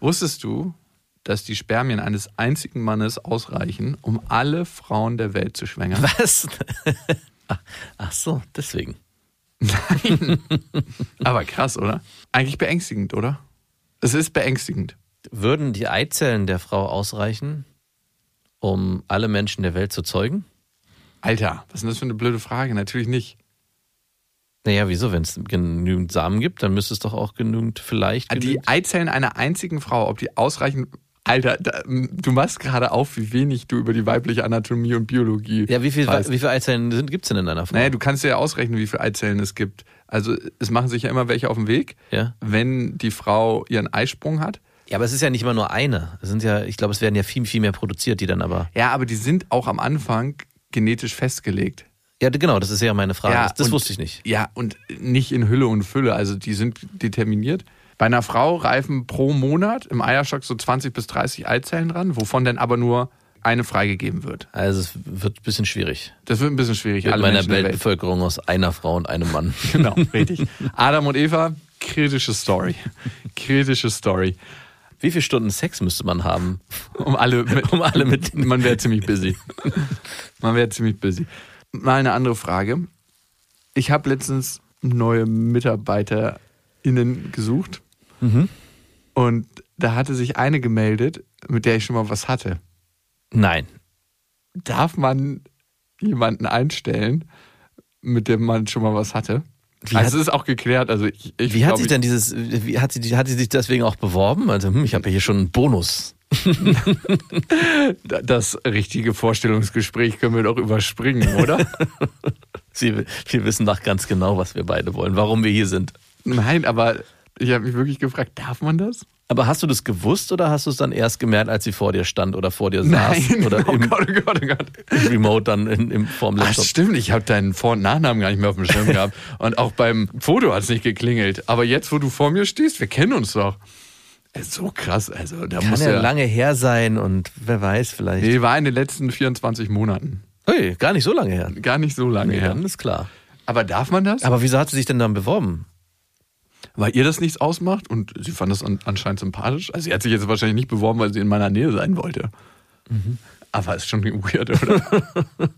Wusstest du, dass die Spermien eines einzigen Mannes ausreichen, um alle Frauen der Welt zu schwängern? Was? Ach- so, deswegen. Aber krass, oder? Eigentlich beängstigend, oder? Es ist beängstigend. Würden die Eizellen der Frau ausreichen, um alle Menschen der Welt zu zeugen? Alter, was ist denn das für eine blöde Frage? Natürlich nicht. Naja, wieso? Wenn es genügend Samen gibt, dann müsste es doch auch genügend vielleicht. Die genügend- Eizellen einer einzigen Frau, ob die ausreichen. Alter, da, du machst gerade auf, wie wenig du über die weibliche Anatomie und Biologie. ja, wie, viel, weißt. wie viele Eizellen gibt es denn in einer Frau? Naja, du kannst ja ausrechnen, wie viele Eizellen es gibt. Also es machen sich ja immer welche auf den Weg, Ja. wenn die Frau ihren Eisprung hat. ja, aber es ist ja nicht immer nur eine. Es sind ja, ich glaube, es werden ja viel, viel mehr produziert, die dann aber. Ja, aber die sind auch am Anfang genetisch festgelegt. Ja, genau, das ist ja meine Frage. Ja, das das und- wusste ich nicht. Ja, und nicht in Hülle und Fülle. Also die sind determiniert. Bei einer Frau reifen pro Monat im Eierstock so 20 bis 30 Eizellen dran, wovon dann aber nur eine freigegeben wird. Also es wird ein bisschen schwierig. Das wird ein bisschen schwierig. Mit alle meiner Menschen Welt. Weltbevölkerung aus einer Frau und einem Mann. Genau, richtig. Adam und Eva, kritische Story. Kritische Story. Wie viele Stunden Sex müsste man haben? Um alle mit, Um alle mit- Man wäre ziemlich busy. Man wäre ziemlich busy. Mal eine andere Frage. Ich habe letztens neue MitarbeiterInnen gesucht. Mhm. Und da hatte sich eine gemeldet, mit der ich schon mal was hatte. Nein. Darf man jemanden einstellen, mit dem man schon mal was hatte? Wie also hat- es ist auch geklärt. Also ich, ich Wie hat glaub, sich ich- denn dieses, wie hat sie, hat sie sich deswegen auch beworben? Also, hm, ich habe ja hier schon einen Bonus. das richtige Vorstellungsgespräch können wir doch überspringen, oder? Sie, wir wissen doch ganz genau, was wir beide wollen, warum wir hier sind. Nein, aber ich habe mich wirklich gefragt, darf man das? Aber hast du das gewusst oder hast du es dann erst gemerkt, als sie vor dir stand oder vor dir saß? Oder oh im, Gott, oh Gott, oh Gott. Remote dann in, im, vorm Ach, Laptop? stimmt, ich habe deinen Vor- und Nachnamen gar nicht mehr auf dem Schirm gehabt. Und auch beim Foto hat es nicht geklingelt. Aber jetzt, wo du vor mir stehst, wir kennen uns doch. So krass. Also, da Kann muss ja lange her sein und wer weiß vielleicht. Nee, war in den letzten 24 Monaten. Hey, gar nicht so lange her. Gar nicht so lange Nee, her. dann ist klar. Aber darf man das? Aber wieso hat sie sich denn dann beworben? Weil ihr das nichts ausmacht und sie fand das an, anscheinend sympathisch. Also sie hat sich jetzt wahrscheinlich nicht beworben, weil sie in meiner Nähe sein wollte. Mhm. Aber ist schon weird, oder?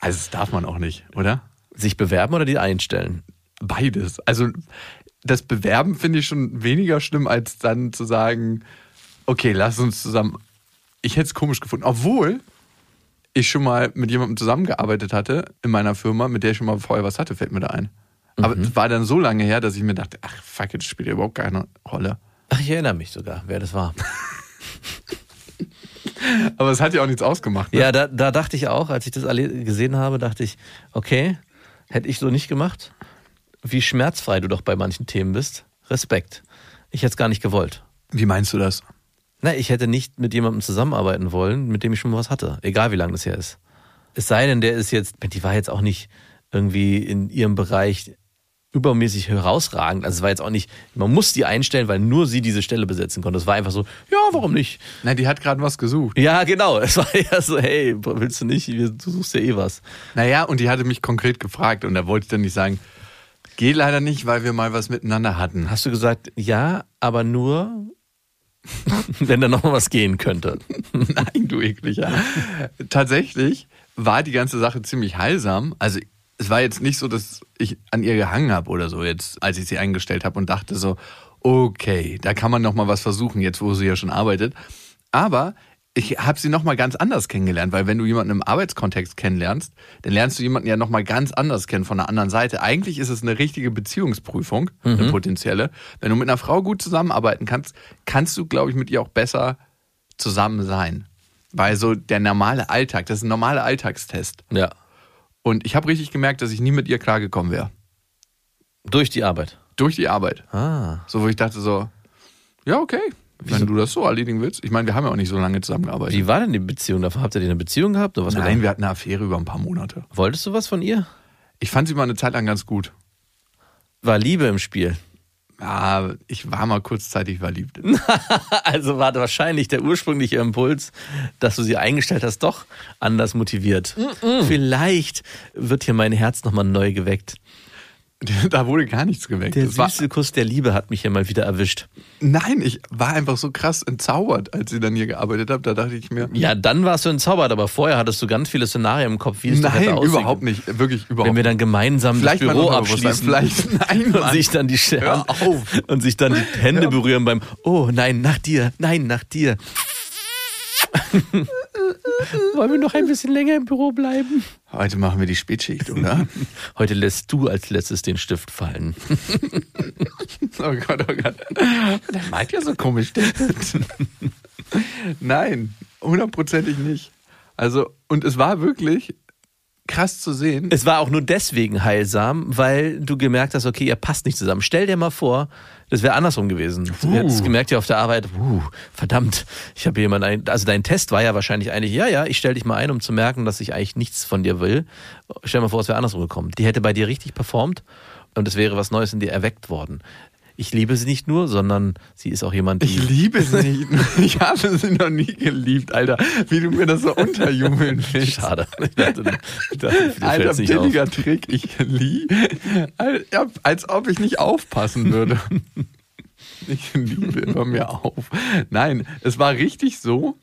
also das darf man auch nicht, oder? Sich bewerben oder die einstellen? Beides. Also das Bewerben finde ich schon weniger schlimm, als dann zu sagen, okay, lass uns zusammen. Ich hätte es komisch gefunden. Obwohl ich schon mal mit jemandem zusammengearbeitet hatte in meiner Firma, mit der ich schon mal vorher was hatte, fällt mir da ein. Aber es war dann so lange her, dass ich mir dachte, ach fuck, it, das spielt ja überhaupt keine Rolle. Ach, ich erinnere mich sogar, wer das war. Aber es hat ja auch nichts ausgemacht. Ne? Ja, da, da dachte ich auch, als ich das alle gesehen habe, dachte ich, okay, hätte ich so nicht gemacht. Wie schmerzfrei du doch bei manchen Themen bist. Respekt. Ich hätte es gar nicht gewollt. Wie meinst du das? Na, ich hätte nicht mit jemandem zusammenarbeiten wollen, mit dem ich schon was hatte. Egal wie lange das her ist. Es sei denn, der ist jetzt, die war jetzt auch nicht irgendwie in ihrem Bereich übermäßig herausragend. Also es war jetzt auch nicht, man muss die einstellen, weil nur sie diese Stelle besetzen konnte. Es war einfach so, ja, warum nicht? Na, die hat gerade was gesucht. Ja, genau. Es war ja so, hey, willst du nicht? Du suchst ja eh was. Naja, und die hatte mich konkret gefragt und da wollte ich dann nicht sagen, geh leider nicht, weil wir mal was miteinander hatten. Hast du gesagt, ja, aber nur, wenn da noch mal was gehen könnte? Nein, du ekliger. Tatsächlich war die ganze Sache ziemlich heilsam. Also es war jetzt nicht so, dass ich an ihr gehangen habe oder so, jetzt, als ich sie eingestellt habe und dachte so, okay, da kann man noch mal was versuchen, jetzt wo sie ja schon arbeitet. Aber ich habe sie noch mal ganz anders kennengelernt, weil wenn du jemanden im Arbeitskontext kennenlernst, dann lernst du jemanden ja noch mal ganz anders kennen von der anderen Seite. Eigentlich ist es eine richtige Beziehungsprüfung, eine potenzielle. Wenn du mit einer Frau gut zusammenarbeiten kannst, kannst du, glaube ich, mit ihr auch besser zusammen sein. Weil so der normale Alltag, das ist ein normaler Alltagstest. Ja. Und ich habe richtig gemerkt, dass ich nie mit ihr klargekommen wäre. Durch die Arbeit. Durch die Arbeit. Ah. So, wo ich dachte so, ja, okay, Wenn du das so erledigen willst. Ich meine, wir haben ja auch nicht so lange zusammengearbeitet. Wie war denn die Beziehung davon? Habt ihr eine Beziehung gehabt? Oder was Nein, wir hatten eine Affäre über ein paar Monate. Wolltest du was von ihr? Ich fand sie mal eine Zeit lang ganz gut. War Liebe im Spiel? Ja, ich war mal kurzzeitig verliebt. Also war wahrscheinlich der ursprüngliche Impuls, dass du sie eingestellt hast, doch anders motiviert. Vielleicht wird hier mein Herz nochmal neu geweckt. Da wurde gar nichts geweckt. Der Das süße Kuss der Liebe hat mich hier mal wieder erwischt. nein, ich war einfach so krass entzaubert, als sie dann hier gearbeitet hat. Da dachte ich mir, Ja, dann warst du entzaubert, aber vorher hattest du ganz viele Szenarien im Kopf, wie es hätte nein, aussehen überhaupt nicht. Wirklich überhaupt Wenn wir dann gemeinsam Vielleicht das Büro abschließen vielleicht- nein, und Mann. sich dann die Sch- Hör auf. und sich dann die Hände berühren beim Oh nein, nach dir, nein, nach dir. Wollen wir noch ein bisschen länger im Büro bleiben? Heute machen wir die Spätschicht, oder? Heute lässt du als letztes den Stift fallen. oh Gott, oh Gott. Der meint ja so komisch. Nein, hundertprozentig nicht. Also, und es war wirklich krass zu sehen. Es war auch nur deswegen heilsam, weil du gemerkt hast, okay, ihr passt nicht zusammen. Stell dir mal vor, das wäre andersrum gewesen. Du hättest gemerkt ja auf der Arbeit, uh, verdammt, ich habe jemanden, ein, also dein Test war ja wahrscheinlich eigentlich, ja, ja, ich stell dich mal ein, um zu merken, dass ich eigentlich nichts von dir will. Stell dir mal vor, es wäre andersrum gekommen. Die hätte bei dir richtig performt und es wäre was Neues in dir erweckt worden. Ich liebe sie nicht nur, sondern sie ist auch jemand, die Ich liebe sie nicht. Ich habe sie noch nie geliebt, Alter. Wie du mir das so unterjubeln willst. Schade. Ich dachte, ich dachte, dir Alter, auf. billiger Trick. Ich liebe, als ob ich nicht aufpassen würde. Ich liebe, hör mir auf. Nein, es war richtig so,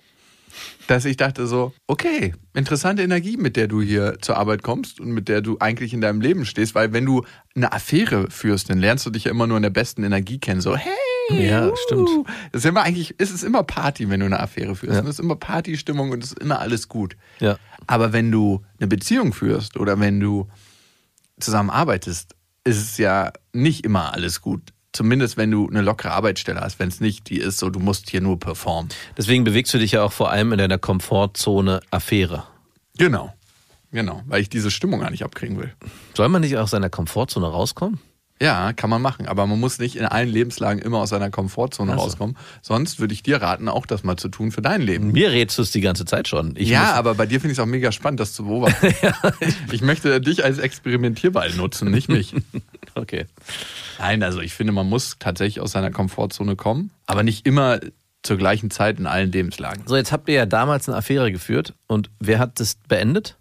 dass ich dachte so, okay, interessante Energie, mit der du hier zur Arbeit kommst und mit der du eigentlich in deinem Leben stehst, weil wenn du eine Affäre führst, dann lernst du dich ja immer nur in der besten Energie kennen. So, hey, Ja, uh. stimmt. Das ist immer eigentlich, es ist immer Party, wenn du eine Affäre führst. Ja. Es ist immer Partystimmung und es ist immer alles gut. Ja. Aber wenn du eine Beziehung führst oder wenn du zusammen arbeitest, ist es ja nicht immer alles gut. Zumindest wenn du eine lockere Arbeitsstelle hast. Wenn es nicht die ist, so du musst hier nur performen. Deswegen bewegst du dich ja auch vor allem in deiner Komfortzone Affäre. Genau. Genau. Weil ich diese Stimmung gar nicht abkriegen will. Soll man nicht aus seiner Komfortzone rauskommen? Ja, kann man machen. Aber man muss nicht in allen Lebenslagen immer aus seiner Komfortzone Ach so. rauskommen. Sonst würde ich dir raten, auch das mal zu tun für dein Leben. Mir rätst du es die ganze Zeit schon. Ich ja, aber bei dir finde ich es auch mega spannend, das zu beobachten. ich möchte dich als Experimentierball nutzen, nicht mich. Okay. Nein, also ich finde, man muss tatsächlich aus seiner Komfortzone kommen, aber nicht immer zur gleichen Zeit in allen Lebenslagen. So, jetzt habt ihr ja damals eine Affäre geführt und wer hat das beendet?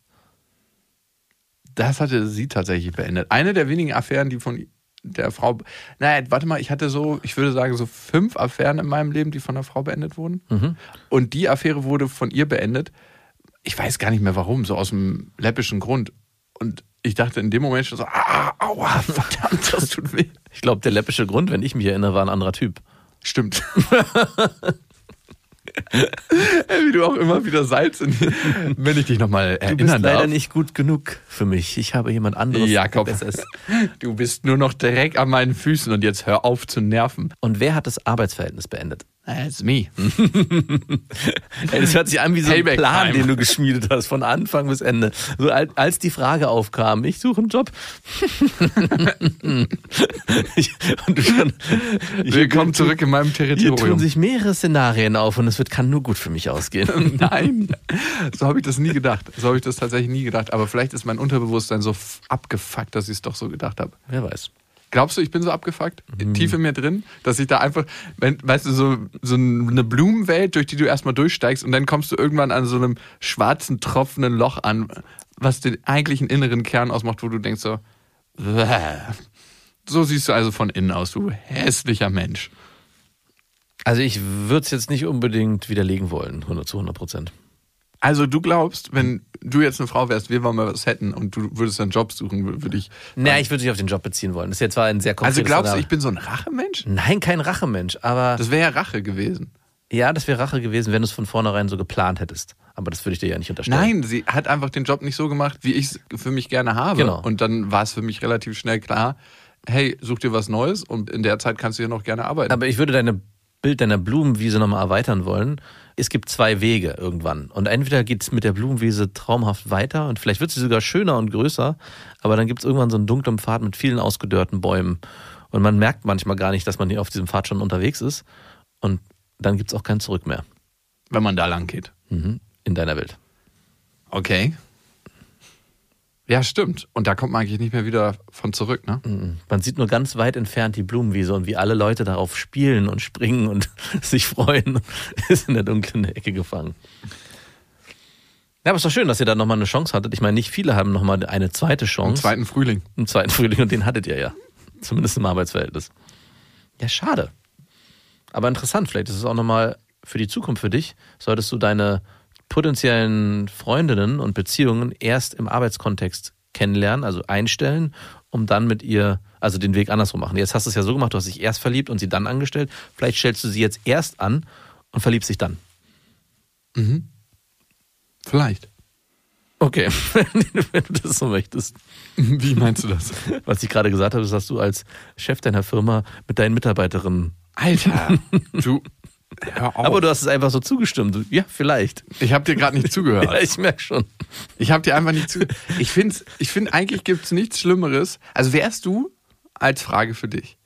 Das hatte sie tatsächlich beendet. Eine der wenigen Affären, die von der Frau. Naja, warte mal, ich hatte so, ich würde sagen, so fünf Affären in meinem Leben, die von einer Frau beendet wurden. Und die Affäre wurde von ihr beendet. Ich weiß gar nicht mehr warum, so aus dem läppischen Grund. Und ich dachte in dem Moment schon so, ah, aua, verdammt, das tut weh. Ich glaube, der läppische Grund, wenn ich mich erinnere, war ein anderer Typ. Stimmt. Wie du auch immer wieder Salz in wenn ich dich nochmal Du bist erinnern leider darf. nicht gut genug für mich. Ich habe jemand anderes. Jakob, der besser ist. du bist nur noch Dreck an meinen Füßen und jetzt hör auf zu nerven. Und wer hat das Arbeitsverhältnis beendet? That's me. Ey, das hört sich an wie so ein Plan, den du geschmiedet hast, von Anfang bis Ende. So als, die Frage aufkam, ich suche einen Job. ich, schon, Willkommen zurück in meinem Hier tun Territorium. sich mehrere Szenarien auf und es wird, kann nur gut für mich ausgehen. Nein, so habe ich das nie gedacht. So habe ich das tatsächlich nie gedacht. Aber vielleicht ist mein Unterbewusstsein so abgefuckt, dass ich es doch so gedacht habe. Wer weiß. Glaubst du, ich bin so abgefuckt? Mhm. Tief in mir drin? Dass ich da einfach, wenn, weißt du, so, so eine Blumenwelt, durch die du erstmal durchsteigst und dann kommst du irgendwann an so einem schwarzen, tropfenden Loch an, was den eigentlichen inneren Kern ausmacht, wo du denkst so, "Bäh." so siehst du also von innen aus, du hässlicher Mensch. Also ich würde es jetzt nicht unbedingt widerlegen wollen, 100 zu 100 Prozent. Also du glaubst, wenn du jetzt eine Frau wärst, wir wollen mal was hätten und du würdest einen Job suchen, wür- würde ich. Naja, ich würde dich auf den Job beziehen wollen. Das ist jetzt zwar ein sehr konkretes Also glaubst du, ich bin so ein Rachemensch? Nein, kein Rachemensch, aber Das wäre ja Rache gewesen. ja, das wäre Rache gewesen, wenn du es von vornherein so geplant hättest. Aber das würde ich dir ja nicht unterstellen. Nein, sie hat einfach den Job nicht so gemacht, wie ich es für mich gerne habe. Genau. Und dann war es für mich relativ schnell klar, hey, such dir was Neues und in der Zeit kannst du ja noch gerne arbeiten. Aber ich würde deine Bild deiner Blumenwiese nochmal erweitern wollen. Es gibt zwei Wege irgendwann. Und entweder geht es mit der Blumenwiese traumhaft weiter und vielleicht wird sie sogar schöner und größer, aber dann gibt es irgendwann so einen dunklen Pfad mit vielen ausgedörrten Bäumen. Und man merkt manchmal gar nicht, dass man hier auf diesem Pfad schon unterwegs ist. Und dann gibt's auch kein Zurück mehr Wenn man da lang geht. mhm. in deiner Welt. Okay. Ja, stimmt. Und da kommt man eigentlich nicht mehr wieder von zurück, ne? Man sieht nur ganz weit entfernt die Blumenwiese und wie alle Leute darauf spielen und springen und sich freuen, ist in der dunklen Ecke gefangen. Ja, aber es ist doch schön, dass ihr da nochmal eine Chance hattet. Ich meine, nicht viele haben nochmal eine zweite Im Chance. zweiten Frühling. Im zweiten Frühling und den hattet ihr ja. Zumindest im Arbeitsverhältnis. Ja, schade. Aber interessant, vielleicht ist es auch nochmal für die Zukunft für dich, solltest du deine potenziellen Freundinnen und Beziehungen erst im Arbeitskontext kennenlernen, also einstellen, um dann mit ihr, also den Weg andersrum machen. Jetzt hast du es ja so gemacht, du hast dich erst verliebt und sie dann angestellt. Vielleicht stellst du sie jetzt erst an und verliebst dich dann. Vielleicht. Okay, wenn du das so möchtest. Wie meinst du das? Was ich gerade gesagt habe, ist, dass du als Chef deiner Firma mit deinen Mitarbeiterinnen Alter, du. Aber du hast es einfach so zugestimmt. Ja, vielleicht. ich habe dir gerade nicht zugehört. Ja, ich merke schon. Ich habe dir einfach nicht zu. Ich finde, ich find, eigentlich gibt es nichts Schlimmeres. Also wärst du, als Frage für dich,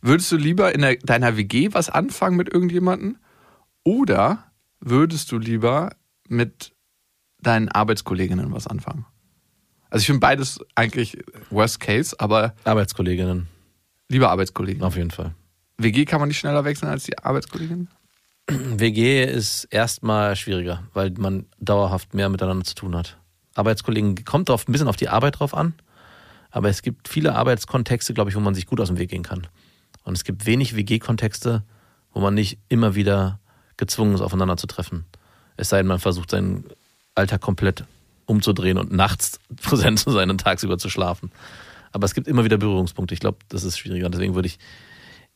würdest du lieber in deiner WG was anfangen mit irgendjemandem? Oder würdest du lieber mit deinen Arbeitskolleginnen was anfangen? Also ich finde beides eigentlich Worst Case, aber Arbeitskolleginnen, lieber Arbeitskollegen. auf jeden Fall. WG kann man nicht schneller wechseln als die Arbeitskollegin? WG ist erstmal schwieriger, weil man dauerhaft mehr miteinander zu tun hat. Arbeitskollegen kommt drauf, ein bisschen auf die Arbeit drauf an, aber es gibt viele Arbeitskontexte, glaube ich, wo man sich gut aus dem Weg gehen kann. Und es gibt wenig WG-Kontexte, wo man nicht immer wieder gezwungen ist, aufeinander zu treffen. Es sei denn, man versucht, seinen Alltag komplett umzudrehen und nachts präsent zu sein und tagsüber zu schlafen. Aber es gibt immer wieder Berührungspunkte. Ich glaube, das ist schwieriger. Deswegen würde ich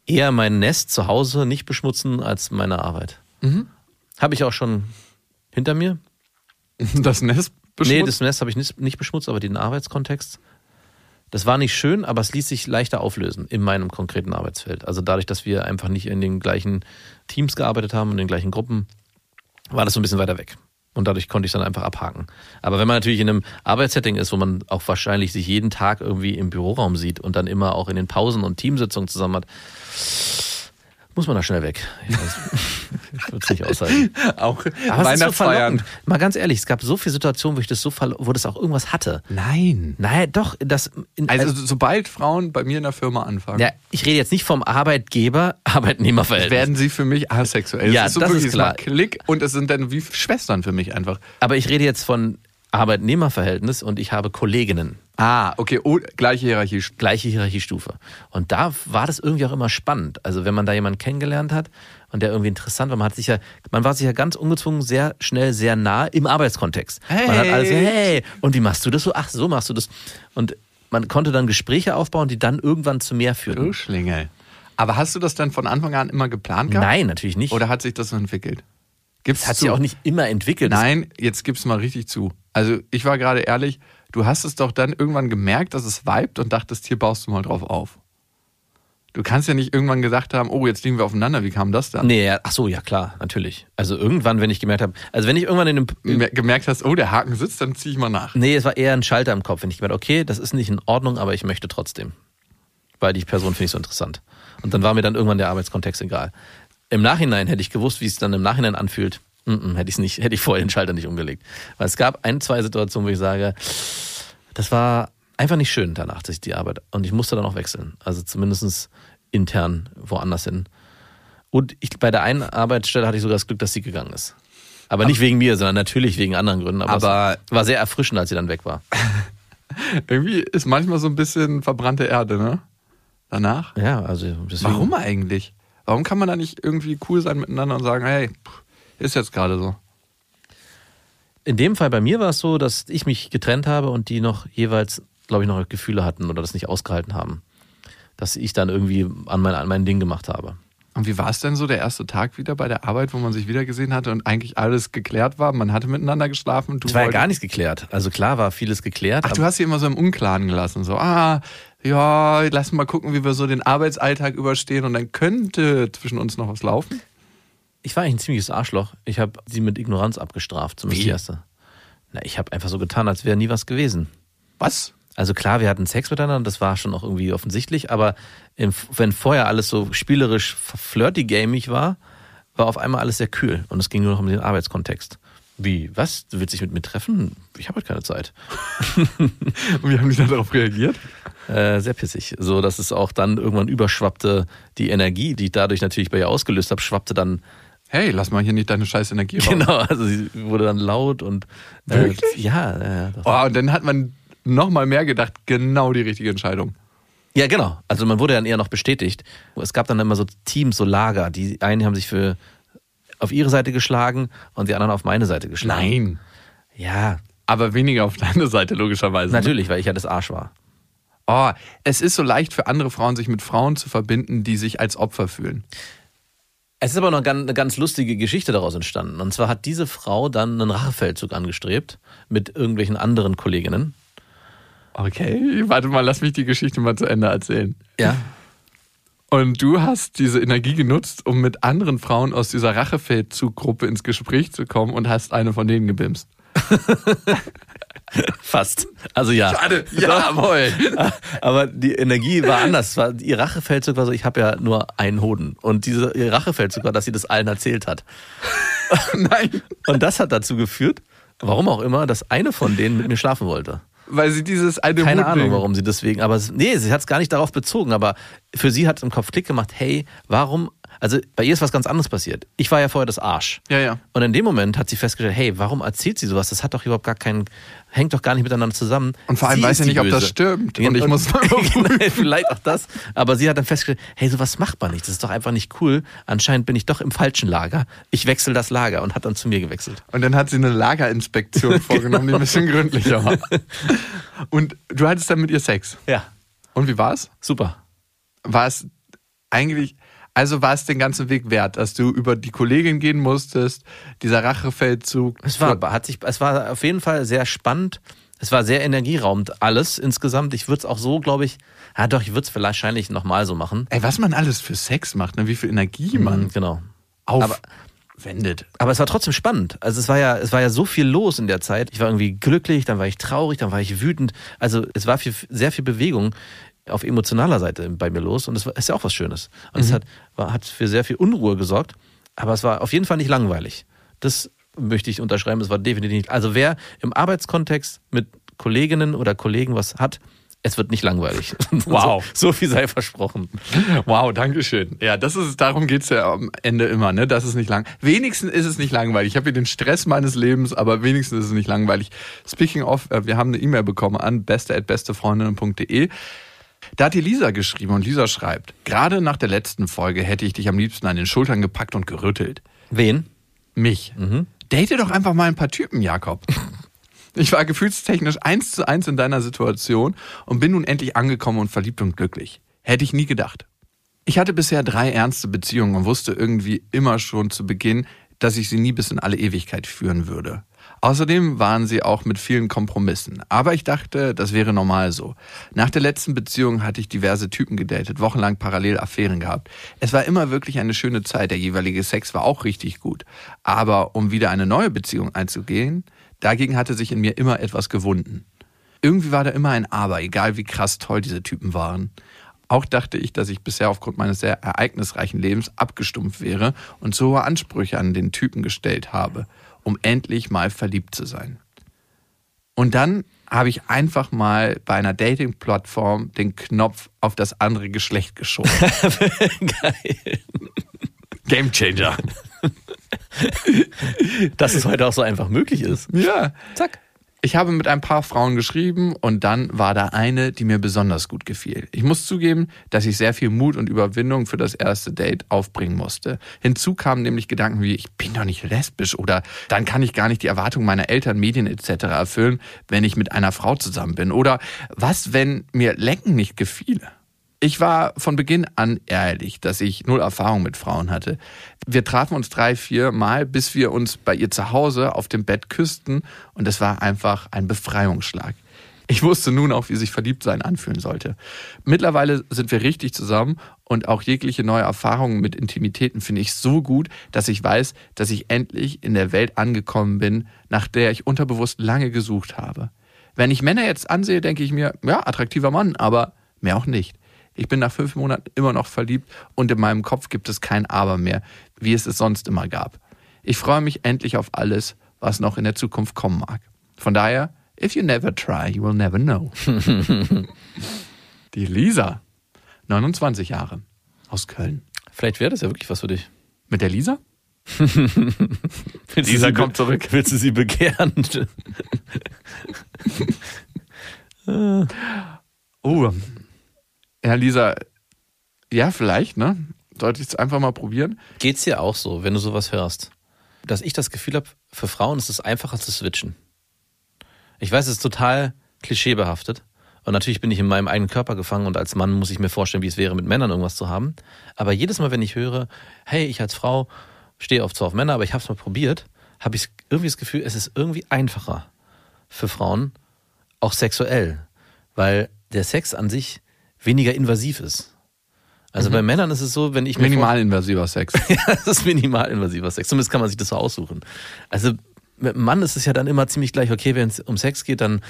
eher mein Nest zu Hause nicht beschmutzen als meine Arbeit. Habe ich auch schon hinter mir. Das Nest beschmutzt? Nee, das Nest habe ich nicht, nicht beschmutzt, aber den Arbeitskontext. Das war nicht schön, aber es ließ sich leichter auflösen in meinem konkreten Arbeitsfeld. Also dadurch, dass wir einfach nicht in den gleichen Teams gearbeitet haben, in den gleichen Gruppen, war das so ein bisschen weiter weg. Und dadurch konnte ich dann einfach abhaken. Aber wenn man natürlich in einem Arbeitssetting ist, wo man auch wahrscheinlich sich jeden Tag irgendwie im Büroraum sieht und dann immer auch in den Pausen und Teamsitzungen zusammen hat, muss man da schnell weg. Ich, weiß, ich würde es nicht aushalten. auch Aber so Weihnachtsfeiern. verlockend. Mal ganz ehrlich, es gab so viele Situationen, wo ich das so wo das auch irgendwas hatte. Nein. Nein, doch, das in, Also sobald Frauen bei mir in der Firma anfangen, ja, ich rede jetzt nicht vom Arbeitgeber, Arbeitnehmerverhältnis. werden sie für mich asexuell. Ja, es ist so das wirklich, ist klar. Klick und es sind dann wie Schwestern für mich einfach. Aber ich rede jetzt von Arbeitnehmerverhältnis und ich habe Kolleginnen. Ah, okay, oh, gleiche Hierarchie. Gleiche Hierarchiestufe. Und da war das irgendwie auch immer spannend. Also wenn man da jemanden kennengelernt hat und der irgendwie interessant war, man hat sich ja, man war sich ja ganz ungezwungen sehr schnell sehr nah im Arbeitskontext. Man hat Hey. alles, hey, und wie machst du das so? Ach, so machst du das. Und man konnte dann Gespräche aufbauen, die dann irgendwann zu mehr führten. Du Schlingel. Aber hast du das dann von Anfang an immer geplant gehabt? Nein, natürlich nicht. Oder hat sich das so entwickelt? Gibt's das hat zu? sich auch nicht immer entwickelt. Nein, jetzt gib's mal richtig zu. Also ich war gerade ehrlich, du hast es doch dann irgendwann gemerkt, dass es vibet und dachtest, hier baust du mal drauf auf. Du kannst ja nicht irgendwann gesagt haben, oh, jetzt liegen wir aufeinander, wie kam das dann? Nee, ja, ach so, ja klar, natürlich. Also irgendwann, wenn ich gemerkt habe, also wenn ich irgendwann in einem, Mer- Gemerkt hast, oh, der Haken sitzt, dann zieh ich mal nach. nee, es war eher ein Schalter im Kopf, wenn ich gemerkt, okay, das ist nicht in Ordnung, aber ich möchte trotzdem, weil die Person finde ich so interessant. Und dann war mir dann irgendwann der Arbeitskontext egal. Im Nachhinein hätte ich gewusst, wie es dann im Nachhinein anfühlt, mm -mm, hätte ich nicht, hätte ich vorher den Schalter nicht umgelegt, weil es gab ein, zwei Situationen, wo ich sage, das war einfach nicht schön danach, die Arbeit und ich musste dann auch wechseln, also zumindestens intern woanders hin. Und ich, bei der einen Arbeitsstelle hatte ich sogar das Glück, dass sie gegangen ist. Aber nicht wegen mir, sondern natürlich wegen anderen Gründen. Aber, Aber- es war sehr erfrischend, als sie dann weg war. Irgendwie ist manchmal so ein bisschen verbrannte Erde, ne? Danach. Ja, also deswegen. Warum eigentlich? Warum kann man da nicht irgendwie cool sein miteinander und sagen, hey, pff, ist jetzt gerade so? In dem Fall bei mir war es so, dass ich mich getrennt habe und die noch jeweils, glaube ich, noch Gefühle hatten oder das nicht ausgehalten haben. Dass ich dann irgendwie an mein, an mein Ding gemacht habe. Und wie war es denn so der erste Tag wieder bei der Arbeit, wo man sich wieder gesehen hatte und eigentlich alles geklärt war? Man hatte miteinander geschlafen und du Es war ja gar nichts geklärt. Also klar war vieles geklärt. Ach, du hast sie immer so im Unklaren gelassen. So, ah, ja, lass mal gucken, wie wir so den Arbeitsalltag überstehen und dann könnte zwischen uns noch was laufen. Ich war eigentlich ein ziemliches Arschloch. Ich habe sie mit Ignoranz abgestraft, zumindest Wie? die erste. Na, ich habe einfach so getan, als wäre nie was gewesen. Was? Also klar, wir hatten Sex miteinander, das war schon auch irgendwie offensichtlich, aber im, wenn vorher alles so spielerisch flirty-gamig war, war auf einmal alles sehr kühl und es ging nur noch um den Arbeitskontext. Wie, was? Du willst dich mit mir treffen? Ich habe heute keine Zeit. Und wie haben die dann darauf reagiert? Äh, sehr pissig. So, dass es auch dann irgendwann überschwappte, die Energie, die ich dadurch natürlich bei ihr ausgelöst habe, schwappte dann. Hey, lass mal hier nicht deine scheiß Energie raus. Genau, also sie wurde dann laut und. Äh, Wirklich? Ja, ja. Oh, und dann hat man noch mal mehr gedacht, genau die richtige Entscheidung. Ja, genau. Also man wurde dann eher noch bestätigt. Es gab dann immer so Teams, so Lager. Die einen haben sich für auf ihre Seite geschlagen und die anderen auf meine Seite geschlagen. Nein. Ja, Aber weniger auf deine Seite, logischerweise. ne? natürlich, weil ich ja das Arsch war. Oh, es ist so leicht für andere Frauen, sich mit Frauen zu verbinden, die sich als Opfer fühlen. Es ist aber noch eine ganz lustige Geschichte daraus entstanden. Und zwar hat diese Frau dann einen Rachefeldzug angestrebt mit irgendwelchen anderen Kolleginnen. Okay, warte mal, lass mich die Geschichte mal zu Ende erzählen. Ja. Und du hast diese Energie genutzt, um mit anderen Frauen aus dieser Rachefeldzuggruppe ins Gespräch zu kommen und hast eine von denen gebimst. Fast. Also ja. Schade, jawohl. Aber die Energie war anders. War, ihr Rachefeldzug war so, ich habe ja nur einen Hoden. Und diese, ihr Rachefeldzug war, dass sie das allen erzählt hat. Nein, Und das hat dazu geführt, warum auch immer, dass eine von denen mit mir schlafen wollte. weil sie dieses eine Keine Hut Ahnung, warum sie deswegen, aber nee, sie hat es gar nicht darauf bezogen, aber für sie hat es im Kopf Klick gemacht, hey, warum, also bei ihr ist was ganz anderes passiert. Ich war ja vorher das Arsch. Ja, ja. Und in dem Moment hat sie festgestellt, hey, warum erzählt sie sowas? Das hat doch überhaupt gar keinen, hängt doch gar nicht miteinander zusammen. Und vor allem Sie weiß sie nicht, ob das Böse. stimmt. Und ich muss mal Genau, Vielleicht auch das. Aber sie hat dann festgestellt, hey, sowas macht man nicht. Das ist doch einfach nicht cool. Anscheinend bin ich doch im falschen Lager. Ich wechsle das Lager und hat dann zu mir gewechselt. Und dann hat sie eine Lagerinspektion vorgenommen, die ein bisschen gründlicher war. Und du hattest dann mit ihr Sex. Ja, Und wie war's? super. War es eigentlich, also war es den ganzen Weg wert, dass du über die Kollegin gehen musstest, dieser Rachefeldzug? Es war, hat sich, es war auf jeden Fall sehr spannend. Es war sehr energieraubend, alles insgesamt. Ich würde es auch so, glaube ich, ja doch, ich würde es wahrscheinlich nochmal so machen. Ey, was man alles für Sex macht, ne? wie viel Energie man Mhm, Genau. aufwendet. Aber es war trotzdem spannend. Also es war ja, es war ja so viel los in der Zeit. Ich war irgendwie glücklich, dann war ich traurig, dann war ich wütend. Also es war viel, sehr viel Bewegung auf emotionaler Seite bei mir los und das ist ja auch was Schönes. Und es hat, war, hat für sehr viel Unruhe gesorgt, aber es war auf jeden Fall nicht langweilig. Das möchte ich unterschreiben, es war definitiv nicht. Also wer im Arbeitskontext mit Kolleginnen oder Kollegen was hat, es wird nicht langweilig. Wow. So, so viel sei versprochen. Wow, danke schön. Ja, das ist, darum geht's ja am Ende immer, ne? Das ist nicht lang. Wenigstens ist es nicht langweilig. Ich habe hier den Stress meines Lebens, aber wenigstens ist es nicht langweilig. Speaking of, äh, wir haben eine E-Mail bekommen an beste@bestefreundinnen.de. Da hat die Lisa geschrieben und Lisa schreibt, gerade nach der letzten Folge hätte ich dich am liebsten an den Schultern gepackt und gerüttelt. Wen? Mich. Date doch einfach mal ein paar Typen, Jakob. Ich war gefühlstechnisch eins zu eins in deiner Situation und bin nun endlich angekommen und verliebt und glücklich. Hätte ich nie gedacht. Ich hatte bisher drei ernste Beziehungen und wusste irgendwie immer schon zu Beginn, dass ich sie nie bis in alle Ewigkeit führen würde. Außerdem waren sie auch mit vielen Kompromissen. Aber ich dachte, das wäre normal so. Nach der letzten Beziehung hatte ich diverse Typen gedatet, wochenlang parallel Affären gehabt. Es war immer wirklich eine schöne Zeit. Der jeweilige Sex war auch richtig gut. Aber um wieder eine neue Beziehung einzugehen, dagegen hatte sich in mir immer etwas gewunden. Irgendwie war da immer ein Aber, egal wie krass toll diese Typen waren. Auch dachte ich, dass ich bisher aufgrund meines sehr ereignisreichen Lebens abgestumpft wäre und so hohe Ansprüche an den Typen gestellt habe, um endlich mal verliebt zu sein. Und dann habe ich einfach mal bei einer Dating-Plattform den Knopf auf das andere Geschlecht geschoben. Geil. Game Changer. Dass es heute auch so einfach möglich ist. Ja. Zack. Ich habe mit ein paar Frauen geschrieben und dann war da eine, die mir besonders gut gefiel. Ich muss zugeben, dass ich sehr viel Mut und Überwindung für das erste Date aufbringen musste. Hinzu kamen nämlich Gedanken wie, ich bin doch nicht lesbisch oder dann kann ich gar nicht die Erwartungen meiner Eltern, Medien etc. erfüllen, wenn ich mit einer Frau zusammen bin. Oder was, wenn mir Lecken nicht gefiele? Ich war von Beginn an ehrlich, dass ich null Erfahrung mit Frauen hatte. Wir trafen uns drei, vier Mal, bis wir uns bei ihr zu Hause auf dem Bett küssten und es war einfach ein Befreiungsschlag. Ich wusste nun auch, wie sich Verliebtsein anfühlen sollte. Mittlerweile sind wir richtig zusammen und auch jegliche neue Erfahrungen mit Intimitäten finde ich so gut, dass ich weiß, dass ich endlich in der Welt angekommen bin, nach der ich unterbewusst lange gesucht habe. Wenn ich Männer jetzt ansehe, denke ich mir, ja, attraktiver Mann, aber mehr auch nicht. Ich bin nach fünf Monaten immer noch verliebt und in meinem Kopf gibt es kein Aber mehr, wie es es sonst immer gab. Ich freue mich endlich auf alles, was noch in der Zukunft kommen mag. Von daher, if you never try, you will never know. Die Lisa, 29 Jahre, aus Köln. Vielleicht wäre das ja wirklich was für dich. Mit der Lisa? Lisa kommt zurück. Willst du sie begehren? Oh, ja, Lisa, ja, vielleicht, ne? Sollte ich es einfach mal probieren? Geht's dir auch so, wenn du sowas hörst? Dass ich das Gefühl habe, für Frauen ist es einfacher zu switchen. Ich weiß, es ist total klischeebehaftet. Und natürlich bin ich in meinem eigenen Körper gefangen und als Mann muss ich mir vorstellen, wie es wäre, mit Männern irgendwas zu haben. Aber jedes Mal, wenn ich höre, hey, ich als Frau stehe oft zwar auf Männer, aber ich habe es mal probiert, habe ich irgendwie das Gefühl, es ist irgendwie einfacher für Frauen, auch sexuell, weil der Sex an sich weniger invasiv ist. Also bei Männern ist es so, wenn ich Minimalinvasiver Sex. das ist minimalinvasiver Sex. Zumindest kann man sich das so aussuchen. Also mit einem Mann ist es ja dann immer ziemlich gleich, okay, wenn es um Sex geht, dann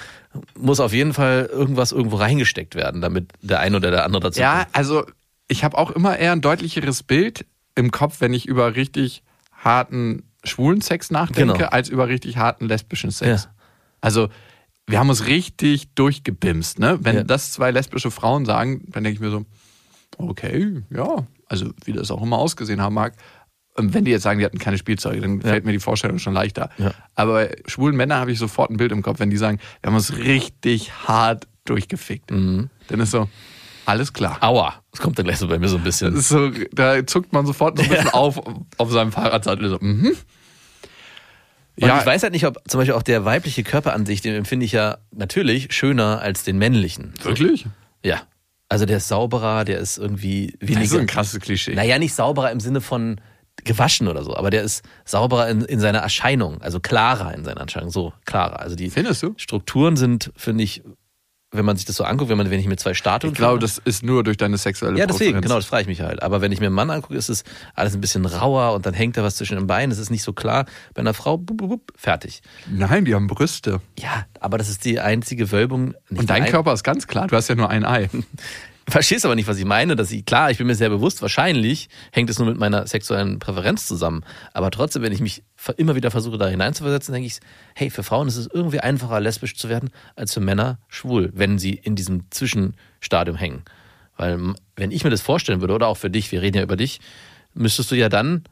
muss auf jeden Fall irgendwas irgendwo reingesteckt werden, damit der eine oder der andere dazu Ja, kommt. also ich habe auch immer eher ein deutlicheres Bild im Kopf, wenn ich über richtig harten schwulen Sex nachdenke, Genau. als über richtig harten lesbischen Sex. Ja. Also wir haben uns richtig durchgebimst, ne? Wenn Ja. das zwei lesbische Frauen sagen, dann denke ich mir so, okay, ja, also wie das auch immer ausgesehen haben mag. Und wenn die jetzt sagen, die hatten keine Spielzeuge, dann fällt mir die Vorstellung schon leichter. Ja. Aber bei schwulen Männern habe ich sofort ein Bild im Kopf, wenn die sagen, wir haben uns richtig hart durchgefickt. Mhm. Dann ist so, alles klar. Aua, das kommt dann gleich so bei mir so ein bisschen. so, da zuckt man sofort so ein bisschen auf auf seinem Fahrradsattel. So, mhm. Und ich weiß halt nicht, ob zum Beispiel auch der weibliche Körper an sich, den empfinde ich ja natürlich schöner als den männlichen. wirklich? Ja. Also der ist sauberer, der ist irgendwie weniger. Das ist so ein krasses Klischee. Naja, nicht sauberer im Sinne von gewaschen oder so, aber der ist sauberer in, in seiner Erscheinung, also klarer in seiner Erscheinung, so klarer. Also die Findest du? Strukturen sind, finde ich, wenn man sich das so anguckt, wenn man, wenn ich mir zwei Statuen Ich glaube, das ist nur durch deine sexuelle ja, deswegen, Präferenz. genau, das frage ich mich halt. Aber wenn ich mir einen Mann angucke, ist es alles ein bisschen rauer und dann hängt da was zwischen den Beinen. Es ist nicht so klar. Bei einer Frau, bup, bup, bup, fertig. Nein, die haben Brüste. Ja, aber das ist die einzige Wölbung. Und dein ein- Körper ist ganz klar, du hast ja nur ein Ei. Verstehst aber nicht, was ich meine. Dass ich, klar, ich bin mir sehr bewusst, wahrscheinlich hängt es nur mit meiner sexuellen Präferenz zusammen. Aber trotzdem, wenn ich mich immer wieder versuche, da hineinzuversetzen, denke ich, hey, für Frauen ist es irgendwie einfacher, lesbisch zu werden, als für Männer schwul, wenn sie in diesem Zwischenstadium hängen. Weil, wenn ich mir das vorstellen würde, oder auch für dich, wir reden ja über dich, müsstest du ja dann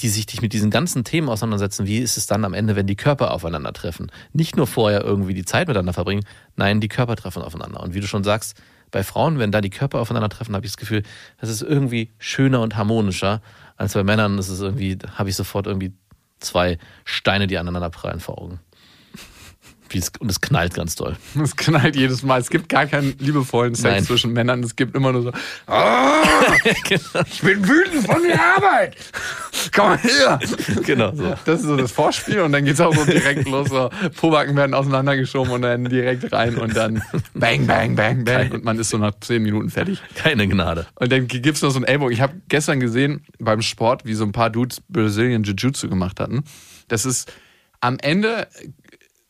die sich dich mit diesen ganzen Themen auseinandersetzen, wie ist es dann am Ende, wenn die Körper aufeinandertreffen? Nicht nur vorher irgendwie die Zeit miteinander verbringen, nein, die Körper treffen aufeinander. Und wie du schon sagst, bei Frauen, wenn da die Körper aufeinandertreffen, habe ich das Gefühl, das ist irgendwie schöner und harmonischer, als bei Männern ist es irgendwie, habe ich sofort irgendwie zwei Steine, die aneinander prallen vor Augen. Es, und es knallt ganz doll. Es knallt jedes Mal. Es gibt gar keinen liebevollen Sex Nein. zwischen Männern. Es gibt immer nur so, ah, ich bin wütend von der Arbeit. Komm mal her. genau so. Das ist so das Vorspiel und dann geht's auch so direkt los. So, Pobacken werden auseinandergeschoben und dann direkt rein und dann bang, bang, bang, bang. Und man ist so nach zehn Minuten fertig. Keine Gnade. Und dann gibt's noch so einen Ellbogen. Ich habe gestern gesehen beim Sport, wie so ein paar Dudes Brazilian Jiu-Jitsu gemacht hatten. Das ist am Ende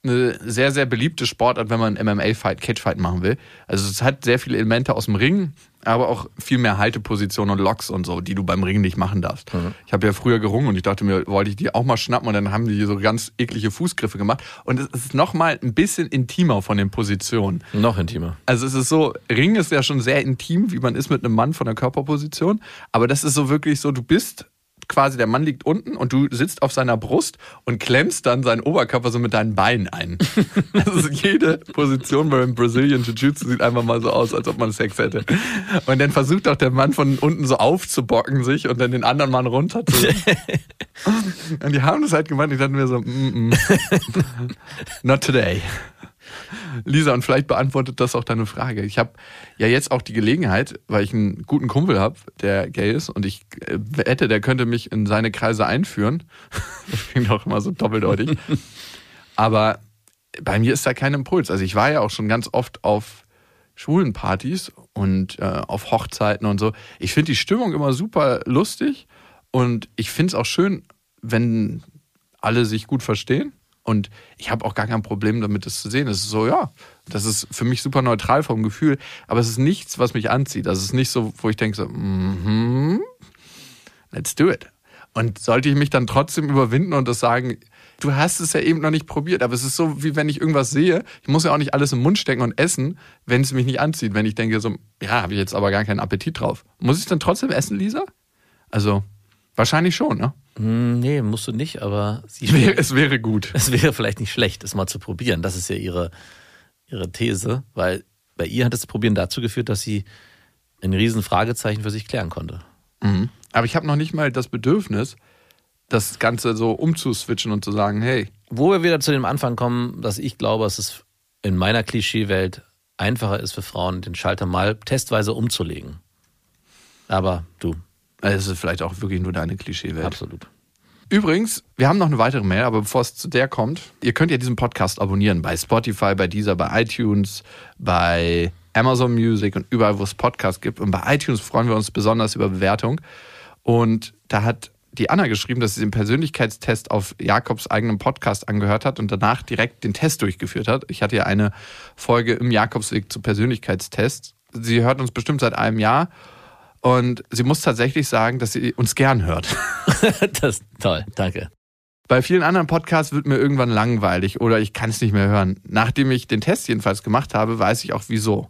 eine sehr, sehr beliebte Sportart, wenn man einen MMA-Fight, Cage-Fight machen will. Also es hat sehr viele Elemente aus dem Ring, aber auch viel mehr Haltepositionen und Locks und so, die du beim Ring nicht machen darfst. Ich habe ja früher gerungen und ich dachte mir, wollte ich die auch mal schnappen und dann haben die so ganz eklige Fußgriffe gemacht. Und es ist nochmal ein bisschen intimer von den Positionen. Noch intimer. Also es ist so, Ring ist ja schon sehr intim, wie man ist mit einem Mann von der Körperposition. Aber das ist so wirklich so, du bist quasi, der Mann liegt unten und du sitzt auf seiner Brust und klemmst dann seinen Oberkörper so mit deinen Beinen ein. Also jede Position beim Brazilian Jiu-Jitsu sieht einfach mal so aus, als ob man Sex hätte. Und dann versucht auch der Mann von unten so aufzubocken sich und dann den anderen Mann runter zu. Und die haben das halt gemacht. Ich dachte mir so, mm, mm. not today. Lisa, und vielleicht beantwortet das auch deine Frage. Ich habe ja jetzt auch die Gelegenheit, weil ich einen guten Kumpel habe, der gay ist, und ich äh, wette, der könnte mich in seine Kreise einführen. Das klingt auch immer so doppeldeutig. Aber bei mir ist da kein Impuls. Also ich war ja auch schon ganz oft auf schwulen Partys und äh, auf Hochzeiten und so. Ich finde die Stimmung immer super lustig und ich finde es auch schön, wenn alle sich gut verstehen Und ich habe auch gar kein Problem damit, das zu sehen. Es ist so, ja, das ist für mich super neutral vom Gefühl, aber es ist nichts, was mich anzieht. Das ist nicht so, wo ich denke so, mhm, let's do it. Und sollte ich mich dann trotzdem überwinden und das sagen, du hast es ja eben noch nicht probiert, aber es ist so, wie wenn ich irgendwas sehe, ich muss ja auch nicht alles im Mund stecken und essen, wenn es mich nicht anzieht. Wenn ich denke so, ja, habe ich jetzt aber gar keinen Appetit drauf. Muss ich es dann trotzdem essen, Lisa? Also, wahrscheinlich schon, ne? Hm, nee, musst du nicht, aber sie Es wäre gut. es wäre vielleicht nicht schlecht, es mal zu probieren. Das ist ja ihre, ihre These, weil bei ihr hat das Probieren dazu geführt, dass sie ein riesen Fragezeichen für sich klären konnte. Mhm. Aber ich habe noch nicht mal das Bedürfnis, das Ganze so umzuswitchen und zu sagen, hey, Wo wir wieder zu dem Anfang kommen, dass ich glaube, dass es in meiner Klischeewelt einfacher ist für Frauen, den Schalter mal testweise umzulegen. Aber du, es ist vielleicht auch wirklich nur deine Klischeewelt. absolut. Übrigens, wir haben noch eine weitere Mail, aber bevor es zu der kommt, ihr könnt ja diesen Podcast abonnieren bei Spotify, bei Deezer, bei iTunes, bei Amazon Music und überall, wo es Podcasts gibt. Und bei iTunes freuen wir uns besonders über Bewertung. Und da hat die Anna geschrieben, dass sie den Persönlichkeitstest auf Jakobs eigenem Podcast angehört hat und danach direkt den Test durchgeführt hat. Ich hatte ja eine Folge im Jakobsweg zu Persönlichkeitstests. Sie hört uns bestimmt seit einem Jahr und sie muss tatsächlich sagen, dass sie uns gern hört. das ist toll, danke. Bei vielen anderen Podcasts wird mir irgendwann langweilig oder ich kann es nicht mehr hören. Nachdem ich den Test jedenfalls gemacht habe, weiß ich auch wieso.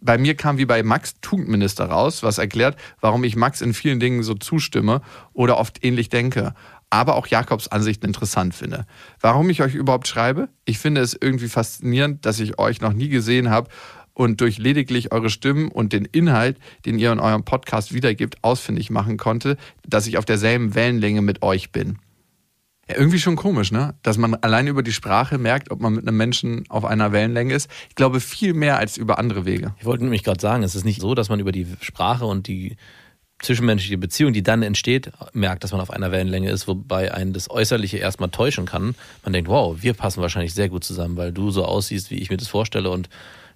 Bei mir kam wie bei Max Tugendminister raus, was erklärt, warum ich Max in vielen Dingen so zustimme oder oft ähnlich denke, aber auch Jakobs Ansichten interessant finde. Warum ich euch überhaupt schreibe? Ich finde es irgendwie faszinierend, dass ich euch noch nie gesehen habe und durch lediglich eure Stimmen und den Inhalt, den ihr in eurem Podcast wiedergibt, ausfindig machen konnte, dass ich auf derselben Wellenlänge mit euch bin. Ja, irgendwie schon komisch, ne? Dass man allein über die Sprache merkt, ob man mit einem Menschen auf einer Wellenlänge ist. Ich glaube viel mehr als über andere Wege. Ich wollte nämlich gerade sagen, es ist nicht so, dass man über die Sprache und die zwischenmenschliche Beziehung, die dann entsteht, merkt, dass man auf einer Wellenlänge ist, wobei einen das Äußerliche erstmal täuschen kann. Man denkt, wow, wir passen wahrscheinlich sehr gut zusammen, weil du so aussiehst, wie ich mir das vorstelle und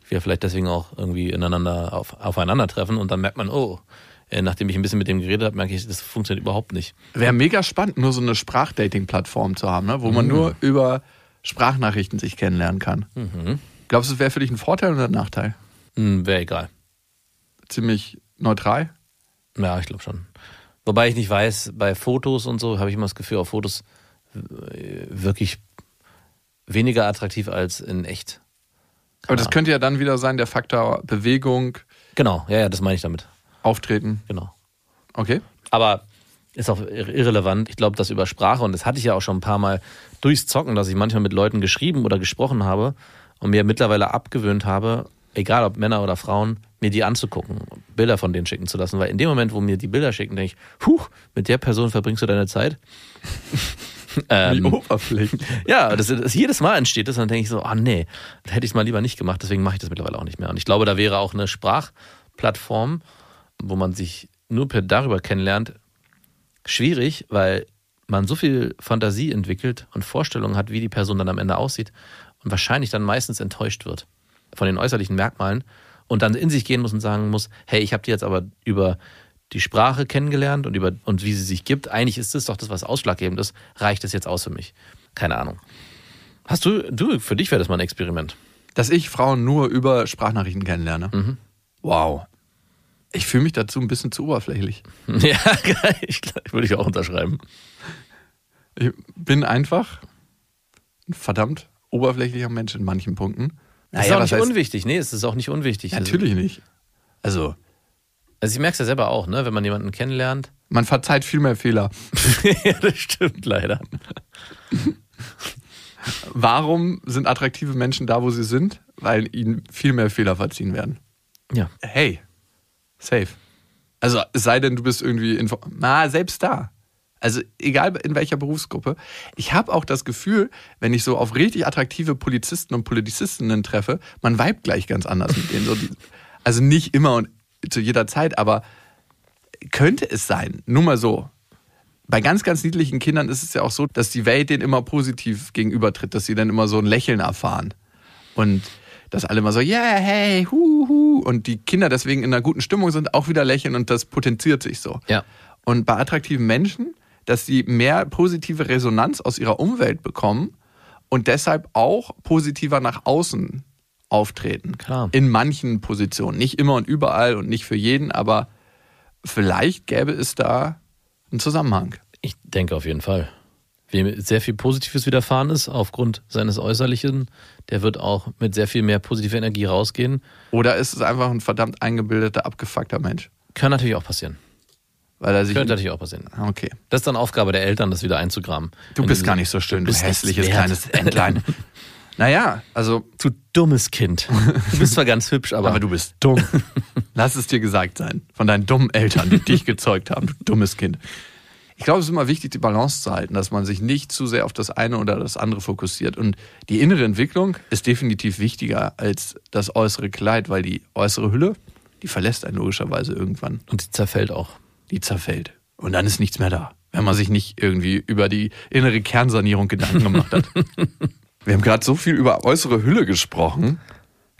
wir vielleicht deswegen auch irgendwie ineinander auf, aufeinandertreffen und dann merkt man, oh, äh, nachdem ich ein bisschen mit dem geredet habe, merke ich, das funktioniert überhaupt nicht. Wäre mega spannend, nur so eine Sprachdating-Plattform zu haben, ne? wo man nur über Sprachnachrichten sich kennenlernen kann. Glaubst du, es wäre für dich ein Vorteil oder ein Nachteil? Hm, Wäre egal. Ziemlich neutral? Ja, ich glaube schon. Wobei ich nicht weiß, bei Fotos und so habe ich immer das Gefühl, auf Fotos äh, wirklich weniger attraktiv als in echt. Aber das könnte ja dann wieder sein, der Faktor Bewegung, Genau, ja, ja, das meine ich damit. Auftreten. Genau. Okay. Aber ist auch ir- irrelevant. Ich glaube, dass über Sprache, und das hatte ich ja auch schon ein paar Mal durchs Zocken, dass ich manchmal mit Leuten geschrieben oder gesprochen habe und mir mittlerweile abgewöhnt habe, egal ob Männer oder Frauen, mir die anzugucken, Bilder von denen schicken zu lassen. Weil in dem Moment, wo mir die Bilder schicken, denke ich, huch, mit der Person verbringst du deine Zeit. Wie ähm, Oberflächen. ja, das, das jedes Mal entsteht das und dann denke ich so, ah nee, das hätte ich mal lieber nicht gemacht, deswegen mache ich das mittlerweile auch nicht mehr. Und ich glaube, da wäre auch eine Sprachplattform, wo man sich nur per darüber kennenlernt, schwierig, weil man so viel Fantasie entwickelt und Vorstellungen hat, wie die Person dann am Ende aussieht und wahrscheinlich dann meistens enttäuscht wird von den äußerlichen Merkmalen und dann in sich gehen muss und sagen muss, hey, ich habe die jetzt aber über die Sprache kennengelernt und über und wie sie sich gibt. Eigentlich ist das doch das, was ausschlaggebend ist. Reicht das jetzt aus für mich? Keine Ahnung. Hast du, du, für dich wäre das mal ein Experiment. Dass ich Frauen nur über Sprachnachrichten kennenlerne. Mhm. Wow. Ich fühle mich dazu ein bisschen zu oberflächlich. Ja, ich, würde ich auch unterschreiben. Ich bin einfach ein verdammt oberflächlicher Mensch in manchen Punkten. Das ist auch nicht unwichtig. Nee, es ist auch nicht unwichtig. Natürlich nicht. Also, Also ich merke es ja selber auch, ne? wenn man jemanden kennenlernt. man verzeiht viel mehr Fehler. ja, das stimmt leider. Warum sind attraktive Menschen da, wo sie sind? Weil ihnen viel mehr Fehler verziehen werden. Ja. Hey, safe. Also, es sei denn, du bist irgendwie, info na, selbst da. Also, egal in welcher Berufsgruppe. Ich habe auch das Gefühl, wenn ich so auf richtig attraktive Polizisten und Polizistinnen treffe, man vibet gleich ganz anders mit denen. So die, also nicht immer und zu jeder Zeit, aber könnte es sein, nur mal so. Bei ganz, ganz niedlichen Kindern ist es ja auch so, dass die Welt denen immer positiv gegenübertritt, dass sie dann immer so ein Lächeln erfahren. Und dass alle immer so, yeah, hey, hu, hu. Und die Kinder deswegen in einer guten Stimmung sind, auch wieder lächeln und das potenziert sich so. Ja. Und bei attraktiven Menschen, dass sie mehr positive Resonanz aus ihrer Umwelt bekommen und deshalb auch positiver nach außen auftreten. Klar. In manchen Positionen. Nicht immer und überall und nicht für jeden, aber vielleicht gäbe es da einen Zusammenhang. Ich denke auf jeden Fall. Wem sehr viel Positives widerfahren ist aufgrund seines Äußerlichen, der wird auch mit sehr viel mehr positiver Energie rausgehen. Oder ist es einfach ein verdammt eingebildeter, abgefuckter Mensch? Kann natürlich auch passieren. Weil er sich. Könnte natürlich auch passieren. Okay. Das ist dann Aufgabe der Eltern, das wieder einzugraben. Du Wenn bist gar nicht so schön, du, bist nichts hässliches kleines Entlein. naja, also, Du dummes Kind. Du bist zwar ganz hübsch, aber, aber du bist dumm. Lass es dir gesagt sein. Von deinen dummen Eltern, die dich gezeugt haben, du dummes Kind. Ich glaube, es ist immer wichtig, die Balance zu halten, dass man sich nicht zu sehr auf das eine oder das andere fokussiert. Und die innere Entwicklung ist definitiv wichtiger als das äußere Kleid, weil die äußere Hülle, die verlässt einen logischerweise irgendwann. und die zerfällt auch. Die zerfällt. Und dann ist nichts mehr da, wenn man sich nicht irgendwie über die innere Kernsanierung Gedanken gemacht hat. Wir haben gerade so viel über äußere Hülle gesprochen.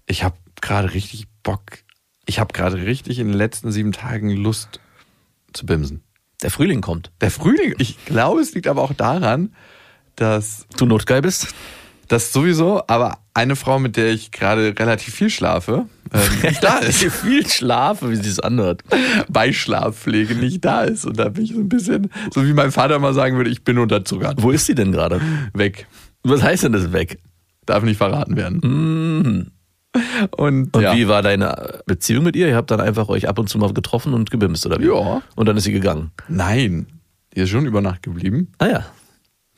Ich habe gerade richtig Bock. Ich habe gerade richtig in den letzten sieben Tagen Lust zu bimsen. Der Frühling kommt. Der Frühling, ich glaube, es liegt aber auch daran, dass Du notgeil bist? das sowieso, aber eine Frau, mit der ich gerade relativ viel schlafe, ähm, nicht da ist. viel Schlaf, wie sich das anhört. Bei Schlafpflege nicht da ist. Und da bin ich so ein bisschen, so wie mein Vater mal sagen würde, ich bin unterzuckert. Wo ist sie denn gerade? Weg. Was heißt denn das weg? Darf nicht verraten werden. Und, Und ja. wie war deine Beziehung mit ihr? Ihr habt dann einfach euch ab und zu mal getroffen und gebimst, oder wie? Ja. Und dann ist sie gegangen. Nein, die ist schon über Nacht geblieben. Ah ja.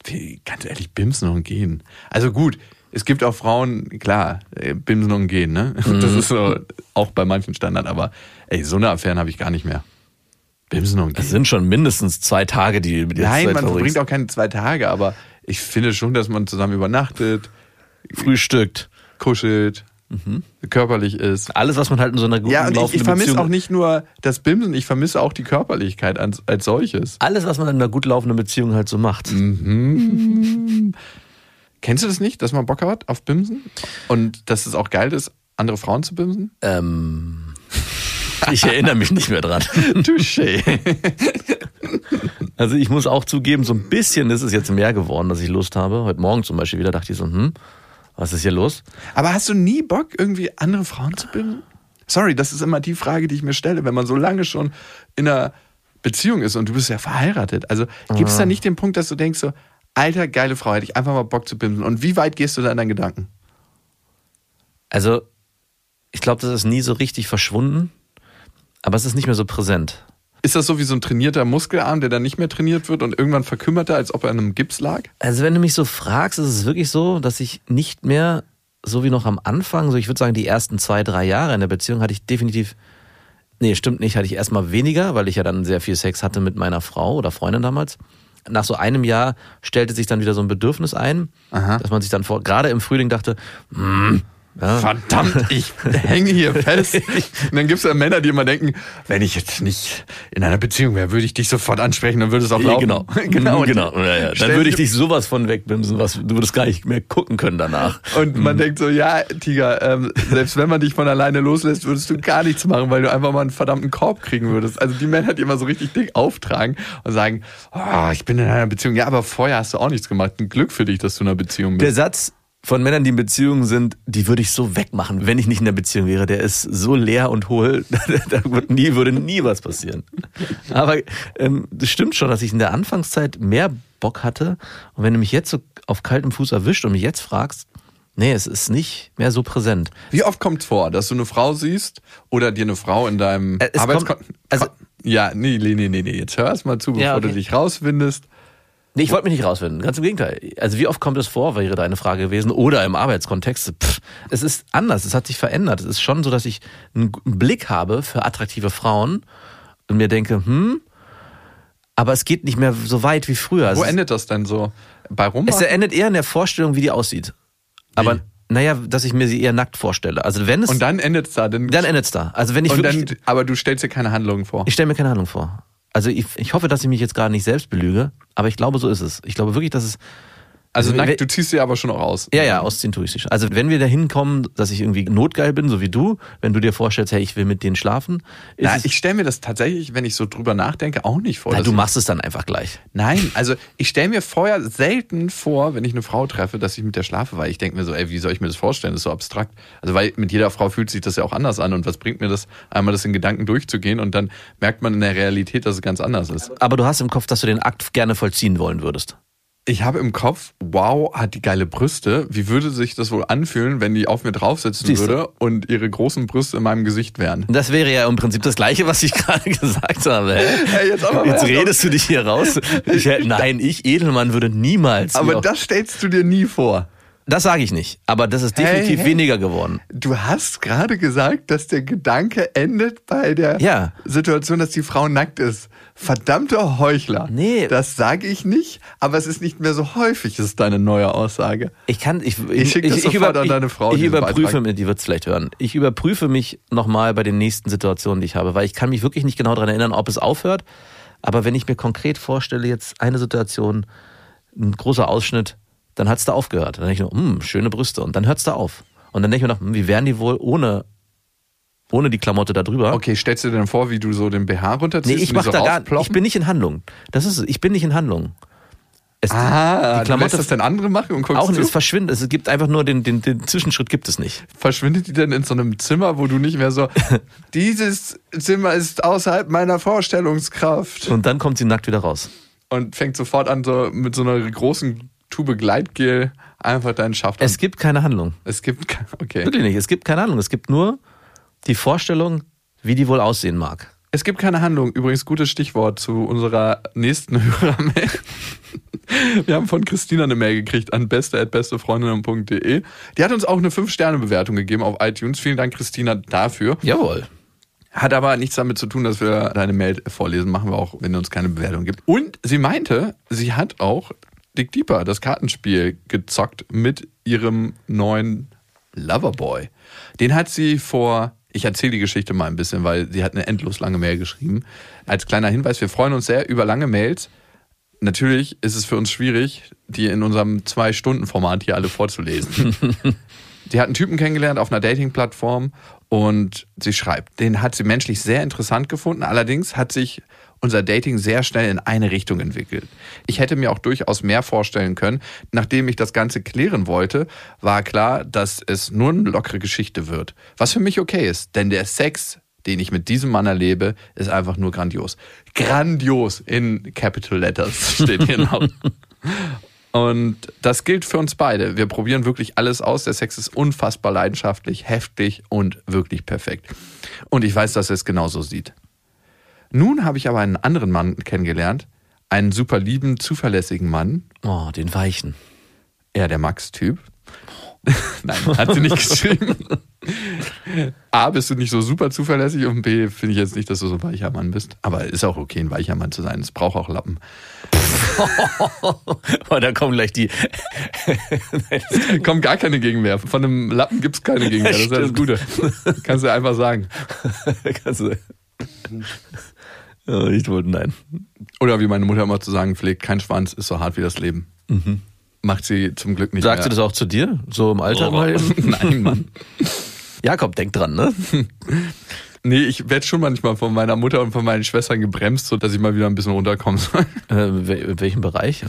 Wie, ganz ehrlich, bimsen und gehen. Also gut, es gibt auch Frauen, klar, äh, bimsen und gehen, ne? Das ist so auch bei manchen Standard, aber ey, so eine Affären habe ich gar nicht mehr. Bimsen und Das gehen. sind schon mindestens zwei Tage, die mit ihr Nein, man verbringt auch keine zwei Tage, aber ich finde schon, dass man zusammen übernachtet, Frühstückt. kuschelt, körperlich ist. Alles, was man halt in so einer guten Ja, und ich, ich vermisse auch nicht nur das Bimsen, ich vermisse auch die Körperlichkeit als, als solches. Alles, was man in einer gut laufenden Beziehung halt so macht. Kennst du das nicht, dass man Bock hat auf Bimsen? Und dass es auch geil ist, andere Frauen zu bimsen? Ähm, ich erinnere mich nicht mehr dran. Touché. Also ich muss auch zugeben, so ein bisschen ist es jetzt mehr geworden, dass ich Lust habe. Heute Morgen zum Beispiel wieder dachte ich so, hm, was ist hier los? Aber hast du nie Bock, irgendwie andere Frauen zu bimsen? Sorry, das ist immer die Frage, die ich mir stelle, wenn man so lange schon in einer Beziehung ist und du bist ja verheiratet. Also gibt es da nicht den Punkt, dass du denkst so, alter, geile Frau, hätte ich einfach mal Bock zu bimsen. Und wie weit gehst du da in deinen Gedanken? Also ich glaube, das ist nie so richtig verschwunden, aber es ist nicht mehr so präsent. Ist das so wie so ein trainierter Muskelarm, der dann nicht mehr trainiert wird und irgendwann verkümmert er, als ob er an einem Gips lag? Also wenn du mich so fragst, ist es wirklich so, dass ich nicht mehr, so wie noch am Anfang, so ich würde sagen, die ersten zwei, drei Jahre in der Beziehung hatte ich definitiv, nee, stimmt nicht, hatte ich erstmal weniger, weil ich ja dann sehr viel Sex hatte mit meiner Frau oder Freundin damals. Nach so einem Jahr stellte sich dann wieder so ein Bedürfnis ein, Aha. dass man sich dann vor, gerade im Frühling dachte, hm, ja, Verdammt, ich hänge hier fest. Und dann gibt es ja Männer, die immer denken, wenn ich jetzt nicht in einer Beziehung wäre, würde ich dich sofort ansprechen, dann würde es auch laufen. Genau, genau. Und genau. Ja, ja. Dann würde ich dich sowas von wegbimsen, was du würdest gar nicht mehr gucken können danach. Und man denkt so, ja, Tiger, ähm, selbst wenn man dich von alleine loslässt, würdest du gar nichts machen, weil du einfach mal einen verdammten Korb kriegen würdest. Also die Männer, die immer so richtig dick auftragen und sagen, oh, ich bin in einer Beziehung. Ja, aber vorher hast du auch nichts gemacht. Ein Glück für dich, dass du in einer Beziehung Der bist. Satz von Männern, die in Beziehungen sind, die würde ich so wegmachen, wenn ich nicht in der Beziehung wäre. Der ist so leer und hohl, da wird nie, würde nie was passieren. Aber ähm, das stimmt schon, dass ich in der Anfangszeit mehr Bock hatte. Und wenn du mich jetzt so auf kaltem Fuß erwischt und mich jetzt fragst, nee, es ist nicht mehr so präsent. Wie oft kommt es vor, dass du eine Frau siehst oder dir eine Frau in deinem Äh, es kommt- also- ja, nee, nee, nee, nee, nee. Jetzt hör erst mal zu, bevor Ja, okay. du dich rausfindest. Nee, ich wollte mich nicht rausfinden. Ganz im Gegenteil. Also wie oft kommt es vor, wäre deine Frage gewesen. Oder im Arbeitskontext. Pff, es ist anders. Es hat sich verändert. Es ist schon so, dass ich einen Blick habe für attraktive Frauen und mir denke, hm, aber es geht nicht mehr so weit wie früher. Wo es, endet das denn so? Bei Rumba? es endet eher in der Vorstellung, wie die aussieht. Aber, naja, dass ich mir sie eher nackt vorstelle. Also wenn es, Und dann endet es da. Dann, dann endet es da. Also wenn ich wirklich, dann, aber du stellst dir keine Handlungen vor. ich stelle mir keine Ahnung vor. Also ich, ich hoffe, dass ich mich jetzt gerade nicht selbst belüge, aber ich glaube, so ist es. Ich glaube wirklich, dass es Also Wenn- nackt, du ziehst sie aber schon auch aus. Ja, ja, ausziehen tue ich sie schon. Also wenn wir dahin kommen, dass ich irgendwie notgeil bin, so wie du, wenn du dir vorstellst, hey, ich will mit denen schlafen, Na, ich stelle mir das tatsächlich, wenn ich so drüber nachdenke, auch nicht vor. na, du machst es dann einfach gleich. Nein, also ich stelle mir vorher selten vor, wenn ich eine Frau treffe, dass ich mit der schlafe, weil ich denke mir so, ey, wie soll ich mir das vorstellen? Das ist so abstrakt. Also weil mit jeder Frau fühlt sich das ja auch anders an und was bringt mir das, einmal das in Gedanken durchzugehen und dann merkt man in der Realität, dass es ganz anders ist. Aber du hast im Kopf, dass du den Akt gerne vollziehen wollen würdest. Ich habe im Kopf, wow, hat die geile Brüste. Wie würde sich das wohl anfühlen, wenn die auf mir drauf sitzen Siehst du. würde und ihre großen Brüste in meinem Gesicht wären? Das wäre ja im Prinzip das Gleiche, was ich gerade gesagt habe. Hey, jetzt Jetzt redest du dich hier raus. Ich, nein, ich, Edelmann, würde niemals. Aber das stellst du dir nie vor. Das sage ich nicht. Aber das ist definitiv Hey, hey. weniger geworden. Du hast gerade gesagt, dass der Gedanke endet bei der Ja. Situation, dass die Frau nackt ist. Verdammter Heuchler. Nee. Das sage ich nicht, aber es ist nicht mehr so häufig, ist deine neue Aussage. Ich kann, ich, Ich schick das sofort an deine Frau, Ich, ich überprüfe, mich- die wird es vielleicht hören. Ich überprüfe mich nochmal bei den nächsten Situationen, die ich habe, weil ich kann mich wirklich nicht genau daran erinnern, ob es aufhört. Aber wenn ich mir konkret vorstelle, jetzt eine Situation, ein großer Ausschnitt, dann hat es da aufgehört. Dann denke ich nur, hm, schöne Brüste. Und dann hört es da auf. Und dann denke ich mir noch, hm, wie wären die wohl ohne, ohne die Klamotte da drüber? Okay, stellst du dir denn vor, wie du so den BH runterziehst? Nee, ich mach so da gar? Ich bin nicht in Handlung. Das ist es. Ich bin nicht in Handlung. Es, Ah, die du Klamotte lässt das denn andere machen und guckst auch nicht. Es verschwindet. Es gibt einfach nur den, den, den Zwischenschritt gibt es nicht. Verschwindet die denn in so einem Zimmer, wo du nicht mehr so, dieses Zimmer ist außerhalb meiner Vorstellungskraft Und dann kommt sie nackt wieder raus. und fängt sofort an, so mit so einer großen Tube Gleitgel einfach deinen Schaft an. Es gibt keine Handlung. Es gibt, ke- okay. Wirklich nicht. Es gibt keine Handlung. Es gibt nur die Vorstellung, wie die wohl aussehen mag. Es gibt keine Handlung. Übrigens, gutes Stichwort zu unserer nächsten Hörermail. Wir haben von Christina eine Mail gekriegt an beste.bestefreundinnen.de. Die hat uns auch eine 5-Sterne-Bewertung gegeben auf iTunes. Vielen Dank, Christina, dafür. Jawohl. Hat aber nichts damit zu tun, dass wir deine Mail vorlesen. Machen wir auch, wenn du uns keine Bewertung gibt. Und sie meinte, sie hat auch Dick Deeper, das Kartenspiel, gezockt mit ihrem neuen Loverboy. Den hat sie vor, ich erzähle die Geschichte mal ein bisschen, weil sie hat eine endlos lange Mail geschrieben. Als kleiner Hinweis, wir freuen uns sehr über lange Mails. Natürlich ist es für uns schwierig, die in unserem Zwei-Stunden-Format hier alle vorzulesen. Sie hat einen Typen kennengelernt auf einer Dating-Plattform und sie schreibt, den hat sie menschlich sehr interessant gefunden. Allerdings hat sich unser Dating sehr schnell in eine Richtung entwickelt. Ich hätte mir auch durchaus mehr vorstellen können. Nachdem ich das Ganze klären wollte, war klar, dass es nur eine lockere Geschichte wird. Was für mich okay ist, denn der Sex, den ich mit diesem Mann erlebe, ist einfach nur grandios. Grandios in Capital Letters steht hier noch. Und das gilt für uns beide. Wir probieren wirklich alles aus. Der Sex ist unfassbar leidenschaftlich, heftig und wirklich perfekt. Und ich weiß, dass er es genauso sieht. Nun habe ich aber einen anderen Mann kennengelernt. Einen super lieben, zuverlässigen Mann. Oh, den Weichen. Ja, der Max-Typ. Nein, hat sie nicht geschrieben. A, bist du nicht so super zuverlässig und B, finde ich jetzt nicht, dass du so ein weicher Mann bist. Aber ist auch okay, ein weicher Mann zu sein. Es braucht auch Lappen. Oh, da kommen gleich die. Kommt gar keine Gegenwehr. Von einem Lappen gibt es keine Gegenwehr. Das ist ja das. Gute. Kannst du einfach sagen. Kannst du- Oh, ich wollte nein. Oder wie meine Mutter immer zu sagen pflegt, kein Schwanz ist so hart wie das Leben. Macht sie zum Glück nicht Sagt sie mehr. das auch zu dir? So im Alter Oh, mal? Nein, Mann. Jakob, denk dran, ne? Nee, ich werde schon manchmal von meiner Mutter und von meinen Schwestern gebremst, so dass ich mal wieder ein bisschen runterkommen soll. Äh, in welchem Bereich?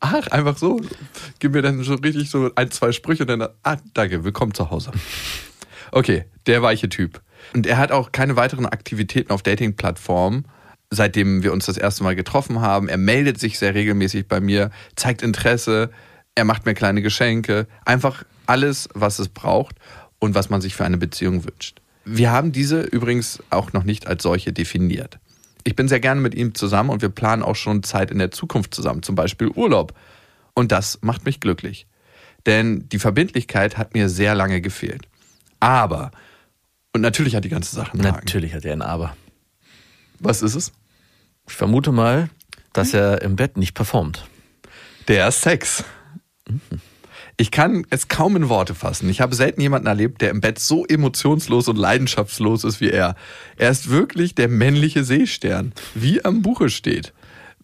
Ach, einfach so. Gib mir dann so richtig so ein, zwei Sprüche und dann, ah, danke, willkommen zu Hause. Okay, der weiche Typ. Und er hat auch keine weiteren Aktivitäten auf Dating-Plattformen, seitdem wir uns das erste Mal getroffen haben. Er meldet sich sehr regelmäßig bei mir, zeigt Interesse, er macht mir kleine Geschenke. Einfach alles, was es braucht und was man sich für eine Beziehung wünscht. Wir haben diese übrigens auch noch nicht als solche definiert. Ich bin sehr gerne mit ihm zusammen und wir planen auch schon Zeit in der Zukunft zusammen, zum Beispiel Urlaub. Und das macht mich glücklich. Denn die Verbindlichkeit hat mir sehr lange gefehlt. Aber, und natürlich hat die ganze Sache einen Haken. Natürlich hat er ein Aber. Was ist es? Ich vermute mal, dass er im Bett nicht performt. Der Sex. Ich kann es kaum in Worte fassen. Ich habe selten jemanden erlebt, der im Bett so emotionslos und leidenschaftslos ist wie er. Er ist wirklich der männliche Seestern, wie am Buche steht.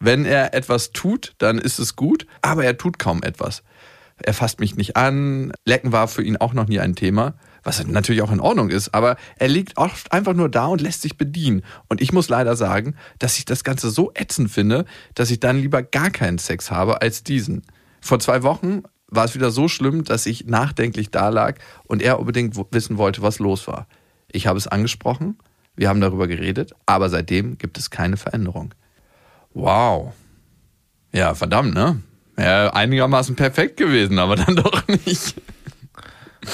Wenn er etwas tut, dann ist es gut, aber er tut kaum etwas. Er fasst mich nicht an. Lecken war für ihn auch noch nie ein Thema, was natürlich auch in Ordnung ist, aber er liegt oft einfach nur da und lässt sich bedienen. Und ich muss leider sagen, dass ich das Ganze so ätzend finde, dass ich dann lieber gar keinen Sex habe als diesen. Vor zwei Wochen war es wieder so schlimm, dass ich nachdenklich da lag und er unbedingt wissen wollte, was los war. Ich habe es angesprochen, wir haben darüber geredet, aber seitdem gibt es keine Veränderung. Wow. Ja, verdammt, ne? Ja, einigermaßen perfekt gewesen, aber dann doch nicht.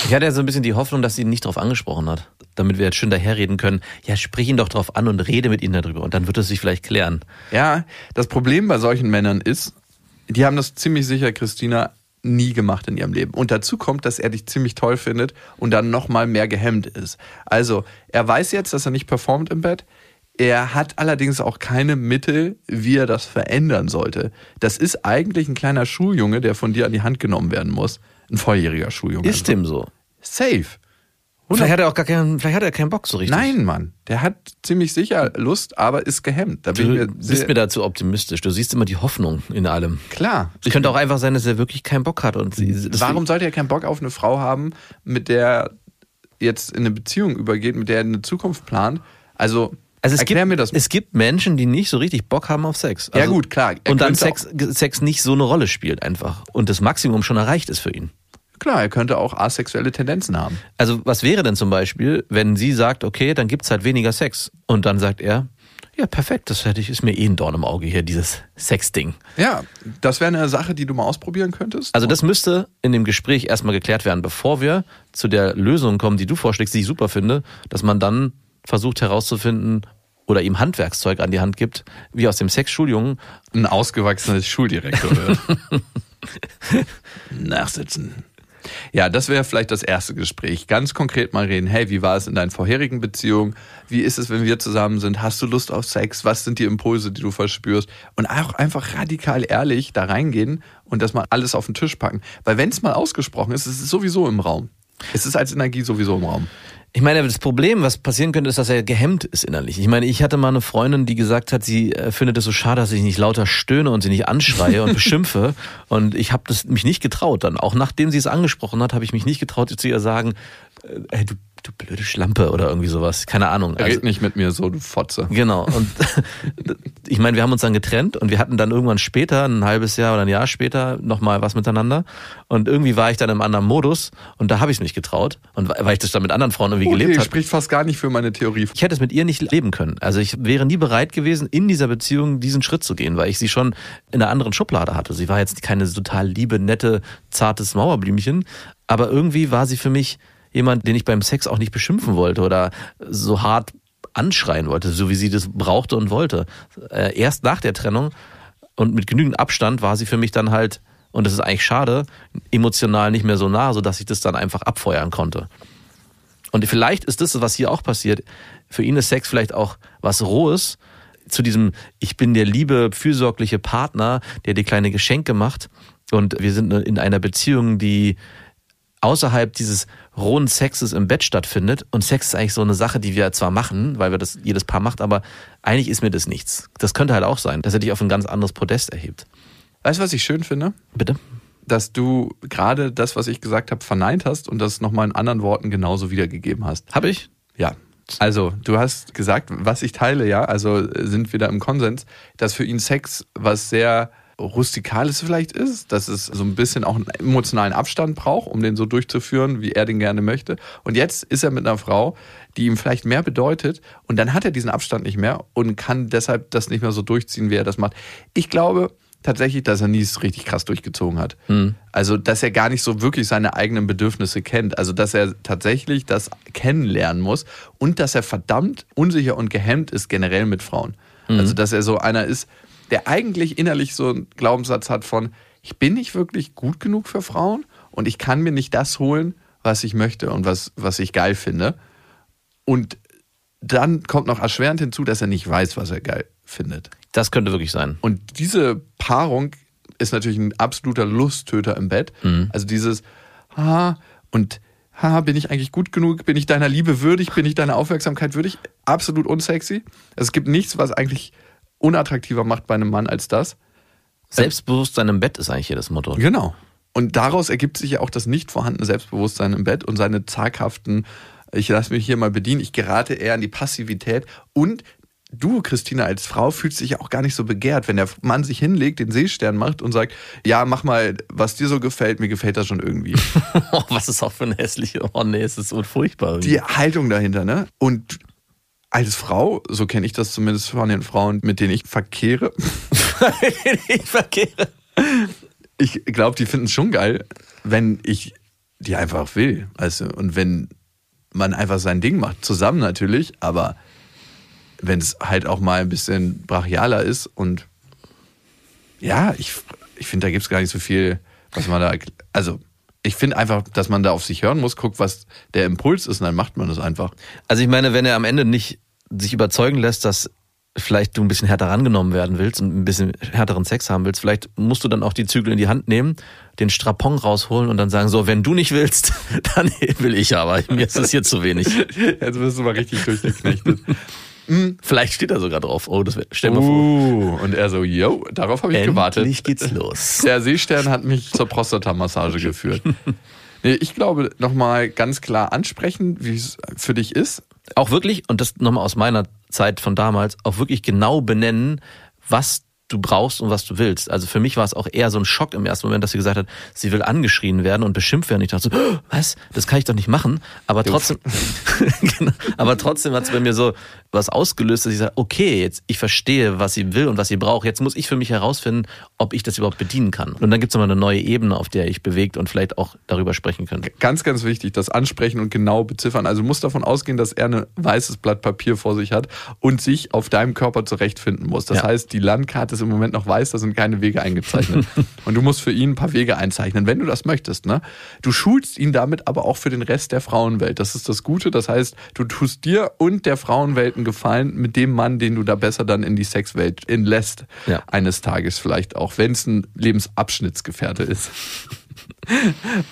Ich hatte ja so ein bisschen die Hoffnung, dass sie ihn nicht drauf angesprochen hat. Damit wir jetzt schön daherreden können. Ja, sprich ihn doch drauf an und rede mit ihm darüber. Und dann wird es sich vielleicht klären. Ja, das Problem bei solchen Männern ist, die haben das ziemlich sicher, Christina, nie gemacht in ihrem Leben. Und dazu kommt, dass er dich ziemlich toll findet und dann nochmal mehr gehemmt ist. Also, er weiß jetzt, dass er nicht performt im Bett. Er hat allerdings auch keine Mittel, wie er das verändern sollte. Das ist eigentlich ein kleiner Schuljunge, der von dir an die Hand genommen werden muss. Ein volljähriger Schuljunge. Ist dem so? Safe. Vielleicht hat er auch gar keinen, vielleicht hat er keinen Bock so richtig. Nein, Mann. Der hat ziemlich sicher Lust, aber ist gehemmt. Da Du mir bist mir dazu optimistisch. Du siehst immer die Hoffnung in allem. klar. Es könnte auch einfach sein, dass er wirklich keinen Bock hat. Und Warum sollte er keinen Bock auf eine Frau haben, mit der er jetzt in eine Beziehung übergeht, mit der er eine Zukunft plant? Also, Also es erklär gibt, mir das. Es gibt Menschen, die nicht so richtig Bock haben auf Sex. Ja, Also- gut, klar. Er Und dann Sex, Sex nicht so eine Rolle spielt einfach. Und das Maximum schon erreicht ist für ihn. Klar, er könnte auch asexuelle Tendenzen haben. Also was wäre denn zum Beispiel, wenn sie sagt, okay, dann gibt's halt weniger Sex. Und dann sagt er, ja, perfekt, das hätte ich, ist mir eh ein Dorn im Auge hier, dieses Sex-Ding. Ja, das wäre eine Sache, die du mal ausprobieren könntest. Also das müsste in dem Gespräch erstmal geklärt werden, bevor wir zu der Lösung kommen, die du vorschlägst, die ich super finde, dass man dann versucht herauszufinden oder ihm Handwerkszeug an die Hand gibt, wie aus dem Sexschuljungen ein ausgewachsenes Schuldirektor wird. Nachsitzen. Ja, das wäre vielleicht das erste Gespräch. Ganz konkret mal reden. Hey, wie war es in deinen vorherigen Beziehungen? Wie ist es, wenn wir zusammen sind? Hast du Lust auf Sex? Was sind die Impulse, die du verspürst? Und auch einfach radikal ehrlich da reingehen und das mal alles auf den Tisch packen. Weil wenn es mal ausgesprochen ist, ist es sowieso im Raum. Es ist als Energie sowieso im Raum. Ich meine, das Problem, was passieren könnte, ist, dass er gehemmt ist innerlich. Ich meine, ich hatte mal eine Freundin, die gesagt hat, sie äh, findet es so schade, dass ich nicht lauter stöhne und sie nicht anschreie und beschimpfe. Und ich habe das mich nicht getraut. Dann auch nachdem sie es angesprochen hat, habe ich mich nicht getraut, zu ihr sagen, äh, hey, du, du blöde Schlampe oder irgendwie sowas. Keine Ahnung. Also, Red nicht mit mir so, du Fotze. Genau. Und ich meine, wir haben uns dann getrennt und wir hatten dann irgendwann später, ein halbes Jahr oder ein Jahr später, nochmal was miteinander. Und irgendwie war ich dann im anderen Modus und da habe ich es nicht getraut. Und weil ich das dann mit anderen Frauen irgendwie gelebt Okay, habe. spricht fast gar nicht für meine Theorie. Ich hätte es mit ihr nicht leben können. Also ich wäre nie bereit gewesen, in dieser Beziehung diesen Schritt zu gehen, weil ich sie schon in einer anderen Schublade hatte. Sie war jetzt keine total liebe, nette, zartes Mauerblümchen, aber irgendwie war sie für mich jemand, den ich beim Sex auch nicht beschimpfen wollte oder so hart anschreien wollte, so wie sie das brauchte und wollte. Äh, Erst nach der Trennung und mit genügend Abstand war sie für mich dann halt, und das ist eigentlich schade, emotional nicht mehr so nah, sodass ich das dann einfach abfeuern konnte. Und vielleicht ist das, was hier auch passiert, für ihn ist Sex vielleicht auch was Rohes, zu diesem, ich bin der liebe, fürsorgliche Partner, der dir kleine Geschenke macht und wir sind in einer Beziehung, die außerhalb dieses rohen Sexes im Bett stattfindet. Und Sex ist eigentlich so eine Sache, die wir zwar machen, weil wir das jedes Paar macht, aber eigentlich ist mir das nichts. Das könnte halt auch sein, dass er dich auf ein ganz anderes Podest erhebt. Weißt du, was ich schön finde? Bitte? dass du gerade das, was ich gesagt habe, verneint hast und das nochmal in anderen Worten genauso wiedergegeben hast. Habe ich? Ja. Also, du hast gesagt, was ich teile, ja, also sind wir da im Konsens, dass für ihn Sex was sehr Rustikales vielleicht ist, dass es so ein bisschen auch einen emotionalen Abstand braucht, um den so durchzuführen, wie er den gerne möchte. Und jetzt ist er mit einer Frau, die ihm vielleicht mehr bedeutet und dann hat er diesen Abstand nicht mehr und kann deshalb das nicht mehr so durchziehen, wie er das macht. Ich glaube tatsächlich, dass er nie es richtig krass durchgezogen hat. Also, dass er gar nicht so wirklich seine eigenen Bedürfnisse kennt. Also, dass er tatsächlich das kennenlernen muss und dass er verdammt unsicher und gehemmt ist generell mit Frauen. Also, dass er so einer ist, der eigentlich innerlich so einen Glaubenssatz hat von, ich bin nicht wirklich gut genug für Frauen und ich kann mir nicht das holen, was ich möchte und was, was ich geil finde. Und dann kommt noch erschwerend hinzu, dass er nicht weiß, was er geil findet. Das könnte wirklich sein. Und diese Paarung ist natürlich ein absoluter Lusttöter im Bett. Also dieses, ha, und ha, bin ich eigentlich gut genug? Bin ich deiner Liebe würdig? Bin ich deiner Aufmerksamkeit würdig? Absolut unsexy. Es gibt nichts, was eigentlich unattraktiver macht bei einem Mann als das. Selbstbewusstsein im Bett ist eigentlich hier das Motto. Genau. Und daraus ergibt sich ja auch das nicht vorhandene Selbstbewusstsein im Bett und seine zaghaften, ich lasse mich hier mal bedienen, ich gerate eher in die Passivität und du, Christina, als Frau fühlst dich ja auch gar nicht so begehrt, wenn der Mann sich hinlegt, den Seestern macht und sagt, ja, mach mal, was dir so gefällt, mir gefällt das schon irgendwie. Oh, was ist auch für eine hässliche, oh nee, es ist so furchtbar. irgendwie. Die Haltung dahinter, ne? Und als Frau, so kenne ich das zumindest von den Frauen, mit denen ich verkehre, ich verkehre. ich glaube, die finden es schon geil, wenn ich die einfach will. Also, und wenn man einfach sein Ding macht, zusammen natürlich, aber wenn es halt auch mal ein bisschen brachialer ist und ja, ich, ich finde, da gibt es gar nicht so viel, was man da. Also, ich finde einfach, dass man da auf sich hören muss, guckt, was der Impuls ist und dann macht man das einfach. Also ich meine, wenn er am Ende nicht sich überzeugen lässt, dass vielleicht du ein bisschen härter rangenommen werden willst und ein bisschen härteren Sex haben willst, vielleicht musst du dann auch die Zügel in die Hand nehmen, den Strapon rausholen und dann sagen, so, wenn du nicht willst, dann will ich aber. Mir ist das hier zu wenig. Jetzt wirst du mal richtig durchgeknechtet. Vielleicht steht er sogar drauf. Oh, das stell mal vor. Uh, und er so, yo, darauf habe ich gewartet. Endlich geht's los. Der Seestern hat mich zur Prostatamassage geführt. Nee, ich glaube, nochmal ganz klar ansprechen, wie es für dich ist. Auch wirklich, und das nochmal aus meiner Zeit von damals, auch wirklich genau benennen, was du brauchst und was du willst. Also für mich war es auch eher so ein Schock im ersten Moment, dass sie gesagt hat, sie will angeschrien werden und beschimpft werden. Ich dachte so, "Oh, was? Das kann ich doch nicht machen. Aber trotzdem, genau, aber trotzdem hat es bei mir so was ausgelöst, dass ich sage, okay, jetzt ich verstehe, was sie will und was sie braucht. Jetzt muss ich für mich herausfinden, ob ich das überhaupt bedienen kann. Und dann gibt es nochmal eine neue Ebene, auf der ich bewegt und vielleicht auch darüber sprechen könnte. Ganz, ganz wichtig, das ansprechen und genau beziffern. Also du musst davon ausgehen, dass er ein weißes Blatt Papier vor sich hat und sich auf deinem Körper zurechtfinden muss. Das Ja. heißt, die Landkarte ist im Moment noch weiß, da sind keine Wege eingezeichnet. und du musst für ihn ein paar Wege einzeichnen, wenn du das möchtest. Ne? Du schulst ihn damit aber auch für den Rest der Frauenwelt. Das ist das Gute. Das heißt, du tust dir und der Frauenwelt einen Gefallen mit dem Mann, den du da besser dann in die Sexwelt entlässt. Ja. Eines Tages vielleicht auch, wenn es ein Lebensabschnittsgefährte ist.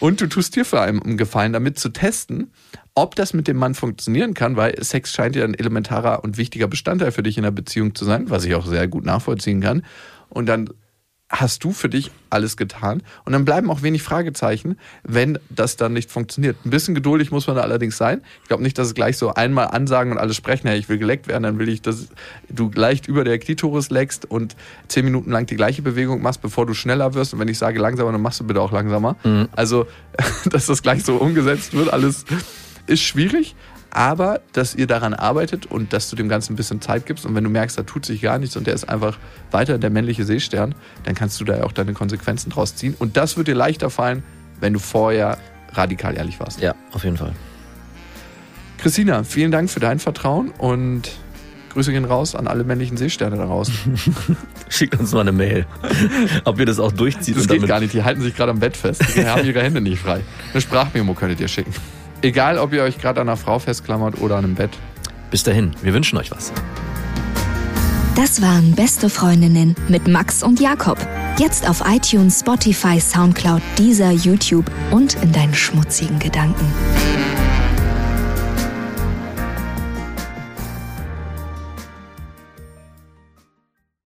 Und du tust dir vor allem einen Gefallen damit zu testen, ob das mit dem Mann funktionieren kann, weil Sex scheint ja ein elementarer und wichtiger Bestandteil für dich in der Beziehung zu sein, was ich auch sehr gut nachvollziehen kann. Und dann hast du für dich alles getan. Und dann bleiben auch wenig Fragezeichen, wenn das dann nicht funktioniert. Ein bisschen geduldig muss man da allerdings sein. Ich glaube nicht, dass es gleich so einmal ansagen und alle sprechen, hey, ich will geleckt werden, dann will ich, dass du leicht über der Klitoris leckst und zehn Minuten lang die gleiche Bewegung machst, bevor du schneller wirst. Und wenn ich sage langsamer, dann machst du bitte auch langsamer. Also, dass das gleich so umgesetzt wird, alles ist schwierig. Aber dass ihr daran arbeitet und dass du dem Ganzen ein bisschen Zeit gibst und wenn du merkst, da tut sich gar nichts und der ist einfach weiter der männliche Seestern, dann kannst du da ja auch deine Konsequenzen draus ziehen. Und das wird dir leichter fallen, wenn du vorher radikal ehrlich warst. Ja, auf jeden Fall. Christina, vielen Dank für dein Vertrauen und Grüße gehen raus an alle männlichen Seesterne da draußen. Schickt uns mal eine Mail, ob ihr das auch durchzieht. Das und geht gar nicht, die halten sich gerade am Bett fest. Die haben ihre Hände nicht frei. Eine Sprachmemo könntet ihr schicken. Egal, ob ihr euch gerade an einer Frau festklammert oder an einem Bett. Bis dahin, wir wünschen euch was. Das waren Beste Freundinnen mit Max und Jakob. Jetzt auf iTunes, Spotify, Soundcloud, Deezer, YouTube und in deinen schmutzigen Gedanken.